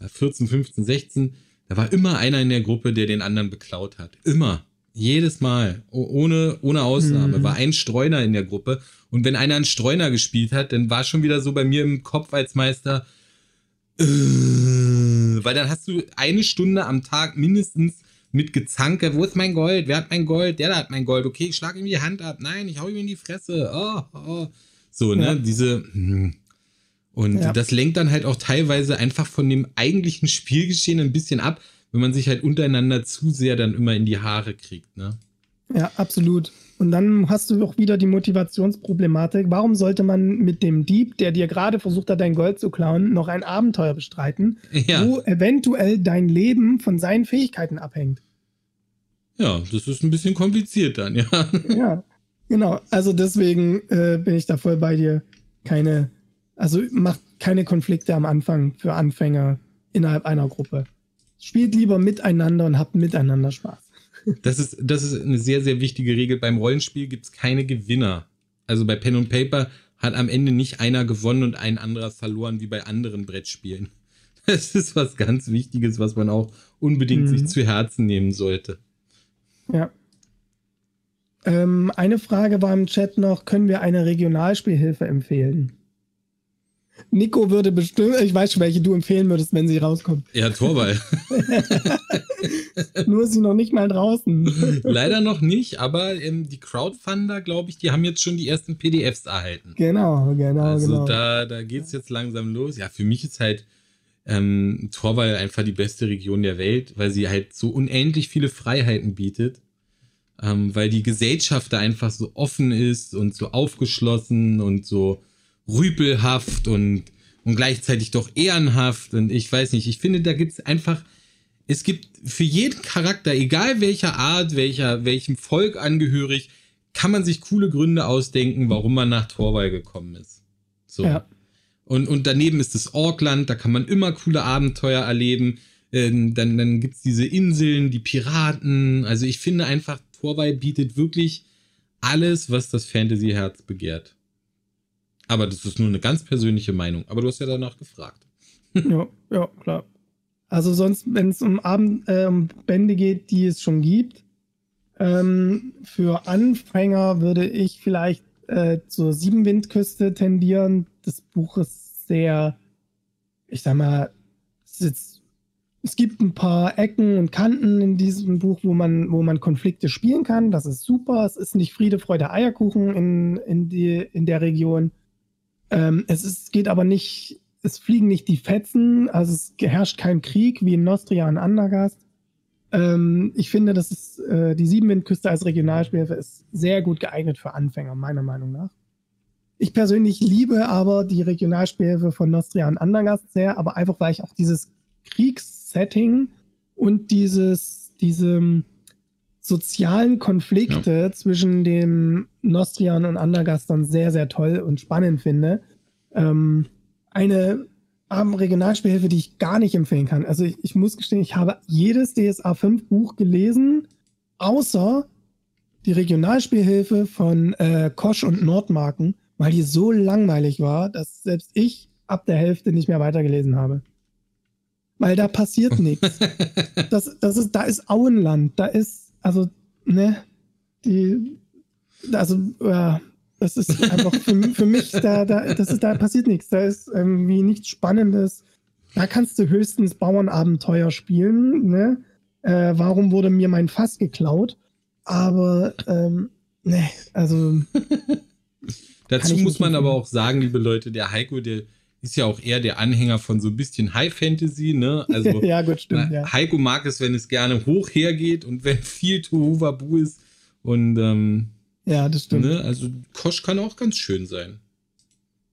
B: 14, 15, 16. Da war immer einer in der Gruppe, der den anderen beklaut hat. Immer. Jedes Mal. Ohne, ohne Ausnahme. Mhm. War ein Streuner in der Gruppe. Und wenn einer einen Streuner gespielt hat, dann war schon wieder so bei mir im Kopf als Meister, äh, weil dann hast du eine Stunde am Tag mindestens mit Gezanke, wo ist mein Gold? Wer hat mein Gold? Der da hat mein Gold. Okay, ich schlage ihm die Hand ab. Nein, ich hau ihm in die Fresse. Oh, oh. So, ne? Ja. Diese. Hm. Und ja. das lenkt dann halt auch teilweise einfach von dem eigentlichen Spielgeschehen ein bisschen ab, wenn man sich halt untereinander zu sehr dann immer in die Haare kriegt, ne?
A: Ja, absolut. Und dann hast du auch wieder die Motivationsproblematik. Warum sollte man mit dem Dieb, der dir gerade versucht hat, dein Gold zu klauen, noch ein Abenteuer bestreiten, ja. wo eventuell dein Leben von seinen Fähigkeiten abhängt?
B: Ja, das ist ein bisschen kompliziert dann, ja.
A: Ja, genau. Also deswegen äh, bin ich da voll bei dir. Keine, also macht keine Konflikte am Anfang für Anfänger innerhalb einer Gruppe. Spielt lieber miteinander und habt miteinander Spaß.
B: Das ist, das ist eine sehr, sehr wichtige Regel. Beim Rollenspiel gibt es keine Gewinner. Also bei Pen und Paper hat am Ende nicht einer gewonnen und ein anderer verloren, wie bei anderen Brettspielen. Das ist was ganz Wichtiges, was man auch unbedingt mhm. sich zu Herzen nehmen sollte.
A: Ja. Ähm, eine Frage war im Chat noch: Können wir eine Regionalspielhilfe empfehlen? Nico würde bestimmt, ich weiß schon, welche du empfehlen würdest, wenn sie rauskommt.
B: Ja, Torwall.
A: Nur ist sie noch nicht mal draußen.
B: Leider noch nicht, aber ähm, die Crowdfunder, glaube ich, die haben jetzt schon die ersten PDFs erhalten.
A: Genau, genau,
B: also
A: genau.
B: Da, da geht es jetzt langsam los. Ja, für mich ist halt ähm, Torwall einfach die beste Region der Welt, weil sie halt so unendlich viele Freiheiten bietet. Ähm, weil die Gesellschaft da einfach so offen ist und so aufgeschlossen und so rüpelhaft und, und gleichzeitig doch ehrenhaft. Und ich weiß nicht, ich finde, da gibt es einfach, es gibt für jeden Charakter, egal welcher Art, welcher, welchem Volk angehörig, kann man sich coole Gründe ausdenken, warum man nach Torwall gekommen ist. So. Ja. Und, und daneben ist das Orkland, da kann man immer coole Abenteuer erleben. Ähm, dann dann gibt es diese Inseln, die Piraten. Also ich finde einfach, Torwall bietet wirklich alles, was das Fantasy-Herz begehrt. Aber das ist nur eine ganz persönliche Meinung. Aber du hast ja danach gefragt.
A: ja, ja, klar. Also sonst, wenn es um Abend, äh, Bände geht, die es schon gibt, ähm, für Anfänger würde ich vielleicht äh, zur Siebenwindküste tendieren. Das Buch ist sehr, ich sag mal, es, ist, es gibt ein paar Ecken und Kanten in diesem Buch, wo man, wo man Konflikte spielen kann. Das ist super. Es ist nicht Friede, Freude, Eierkuchen in, in, die, in der Region. Ähm, es ist, geht aber nicht, es fliegen nicht die Fetzen, also es herrscht kein Krieg wie in Nostria und Andergast. Ähm, ich finde, dass es, äh, die Siebenwindküste als Regionalspielhilfe ist sehr gut geeignet für Anfänger, meiner Meinung nach. Ich persönlich liebe aber die Regionalspielhilfe von Nostria und Andergast sehr, aber einfach weil ich auch dieses Kriegssetting und dieses, diese sozialen Konflikte ja. zwischen dem Nostrian und Andergastern sehr, sehr toll und spannend finde. Ähm, eine Regionalspielhilfe, die ich gar nicht empfehlen kann. Also ich, ich muss gestehen, ich habe jedes DSA 5 Buch gelesen, außer die Regionalspielhilfe von äh, Kosch und Nordmarken, weil die so langweilig war, dass selbst ich ab der Hälfte nicht mehr weitergelesen habe. Weil da passiert nichts. Das, das ist, da ist Auenland, da ist also, ne, die, also, ja, das ist einfach für, für mich, da, da, das ist, da passiert nichts. Da ist irgendwie nichts Spannendes. Da kannst du höchstens Bauernabenteuer spielen, ne? Äh, warum wurde mir mein Fass geklaut? Aber, ähm, ne, also.
B: Dazu muss man aber auch sagen, liebe Leute, der Heiko, der ist ja auch eher der Anhänger von so ein bisschen High Fantasy, ne?
A: Also ja, gut, stimmt, ja.
B: Heiko mag es, wenn es gerne hoch hergeht und wenn viel Tohuwabu ist. Und ähm,
A: ja, das stimmt.
B: Ne? Also Kosch kann auch ganz schön sein.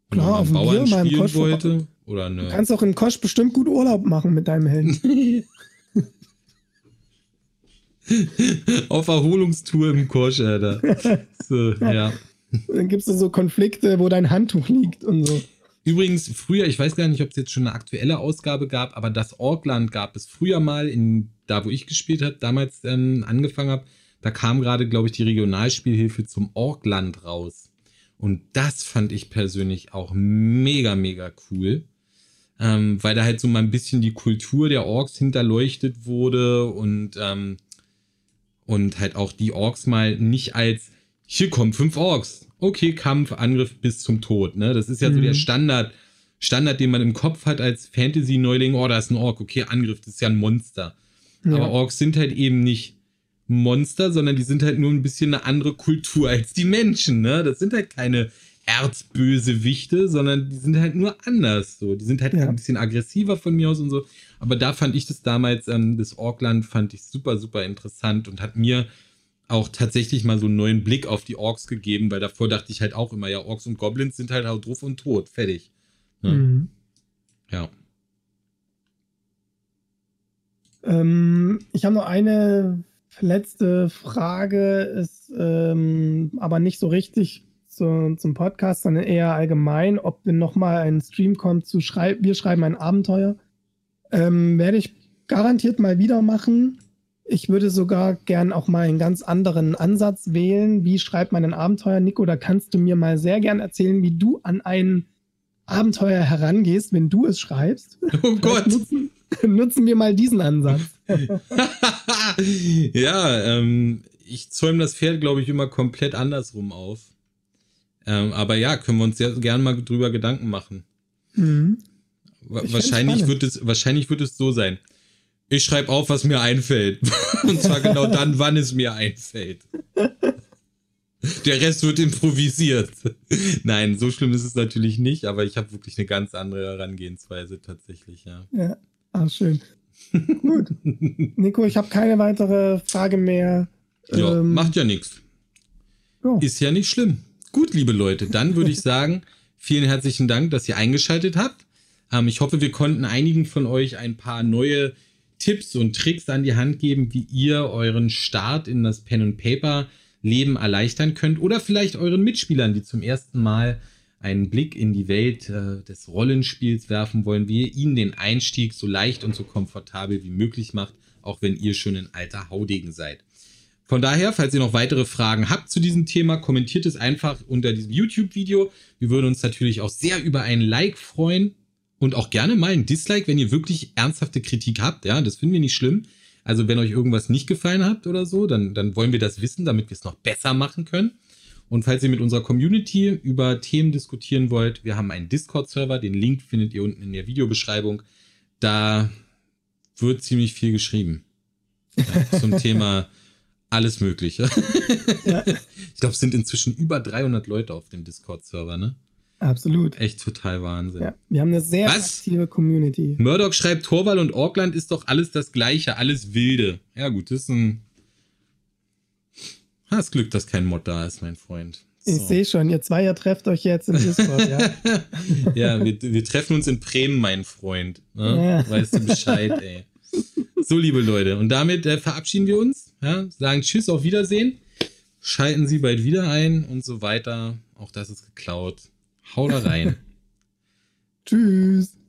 A: Wenn Klar, auf dem Bauern Bier, spielen
B: Kosch wollte. Oder ne.
A: Du kannst auch in Kosch bestimmt gut Urlaub machen mit deinem Helden.
B: auf Erholungstour im Kosch, Alter. So, ja.
A: Dann gibt es so Konflikte, wo dein Handtuch liegt und so.
B: Übrigens, früher, ich weiß gar nicht, ob es jetzt schon eine aktuelle Ausgabe gab, aber das Orkland gab es früher mal, in da wo ich gespielt habe, damals ähm, angefangen habe. Da kam gerade, glaube ich, die Regionalspielhilfe zum Orkland raus. Und das fand ich persönlich auch mega, mega cool. Ähm, weil da halt so mal ein bisschen die Kultur der Orks hinterleuchtet wurde und, ähm, und halt auch die Orks mal nicht als, hier kommen fünf Orks. Okay, Kampf, Angriff bis zum Tod. Ne? Das ist ja mhm. so der Standard, Standard, den man im Kopf hat als Fantasy-Neuling. Oh, da ist ein Ork. Okay, Angriff, das ist ja ein Monster. Ja. Aber Orks sind halt eben nicht Monster, sondern die sind halt nur ein bisschen eine andere Kultur als die Menschen. Ne? Das sind halt keine Erzbösewichte, sondern die sind halt nur anders. So. Die sind halt ja. ein bisschen aggressiver von mir aus und so. Aber da fand ich das damals, ähm, das Orkland fand ich super, super interessant und hat mir auch tatsächlich mal so einen neuen Blick auf die Orks gegeben, weil davor dachte ich halt auch immer, ja, Orks und Goblins sind halt auch drauf und tot, fertig. Ne? Mhm. Ja.
A: Ähm, ich habe noch eine letzte Frage, ist ähm, aber nicht so richtig zu, zum Podcast, sondern eher allgemein, ob denn nochmal ein Stream kommt zu schreiben, wir schreiben ein Abenteuer. Ähm, werde ich garantiert mal wieder machen. Ich würde sogar gern auch mal einen ganz anderen Ansatz wählen. Wie schreibt man ein Abenteuer? Nico, da kannst du mir mal sehr gern erzählen, wie du an ein Abenteuer herangehst, wenn du es schreibst.
B: Oh Gott.
A: Nutzen, nutzen wir mal diesen Ansatz.
B: ja, ähm, ich zäume das Pferd, glaube ich, immer komplett andersrum auf. Ähm, aber ja, können wir uns sehr gerne mal drüber Gedanken machen. Mhm. Wahrscheinlich wird, es, wahrscheinlich wird es so sein. Ich schreibe auf, was mir einfällt. Und zwar genau dann, wann es mir einfällt. Der Rest wird improvisiert. Nein, so schlimm ist es natürlich nicht, aber ich habe wirklich eine ganz andere Herangehensweise tatsächlich, ja.
A: Ja, ah, schön. Gut. Nico, ich habe keine weitere Frage mehr.
B: Ja, ähm, macht ja nichts. Ist ja nicht schlimm. Gut, liebe Leute, dann würde ich sagen, vielen herzlichen Dank, dass ihr eingeschaltet habt. Ähm, ich hoffe, wir konnten einigen von euch ein paar neue Tipps und Tricks an die Hand geben, wie ihr euren Start in das Pen and Paper Leben erleichtern könnt oder vielleicht euren Mitspielern, die zum ersten Mal einen Blick in die Welt äh, des Rollenspiels werfen wollen, wie ihr ihnen den Einstieg so leicht und so komfortabel wie möglich macht, auch wenn ihr schon ein alter Haudegen seid. Von daher, falls ihr noch weitere Fragen habt zu diesem Thema, kommentiert es einfach unter diesem YouTube-Video. Wir würden uns natürlich auch sehr über ein Like freuen und auch gerne mal ein Dislike, wenn ihr wirklich ernsthafte Kritik habt. Ja, das finden wir nicht schlimm. Also wenn euch irgendwas nicht gefallen hat oder so, dann, dann wollen wir das wissen, damit wir es noch besser machen können. Und falls ihr mit unserer Community über Themen diskutieren wollt, wir haben einen Discord-Server, den Link findet ihr unten in der Videobeschreibung. Da wird ziemlich viel geschrieben ja, zum Thema alles Mögliche. Ja. Ich glaube, es sind inzwischen über 300 Leute auf dem Discord-Server, ne?
A: Absolut.
B: Echt total Wahnsinn. Ja,
A: wir haben eine sehr Was? aktive Community.
B: Murdoch schreibt, Torwall und Orkland ist doch alles das Gleiche, alles Wilde. Ja, gut, das ist ein. Hast Glück, dass kein Mod da ist, mein Freund.
A: So. Ich sehe schon, ihr Zweier trefft euch jetzt im Discord, ja.
B: ja, wir, wir, treffen uns in Bremen, mein Freund. Ne? Ja. Weißt du Bescheid, ey. So, liebe Leute, und damit äh, verabschieden wir uns. Ja, sagen Tschüss, auf Wiedersehen. Schalten Sie bald wieder ein und so weiter. Auch das ist geklaut. Hau da rein.
A: Tschüss.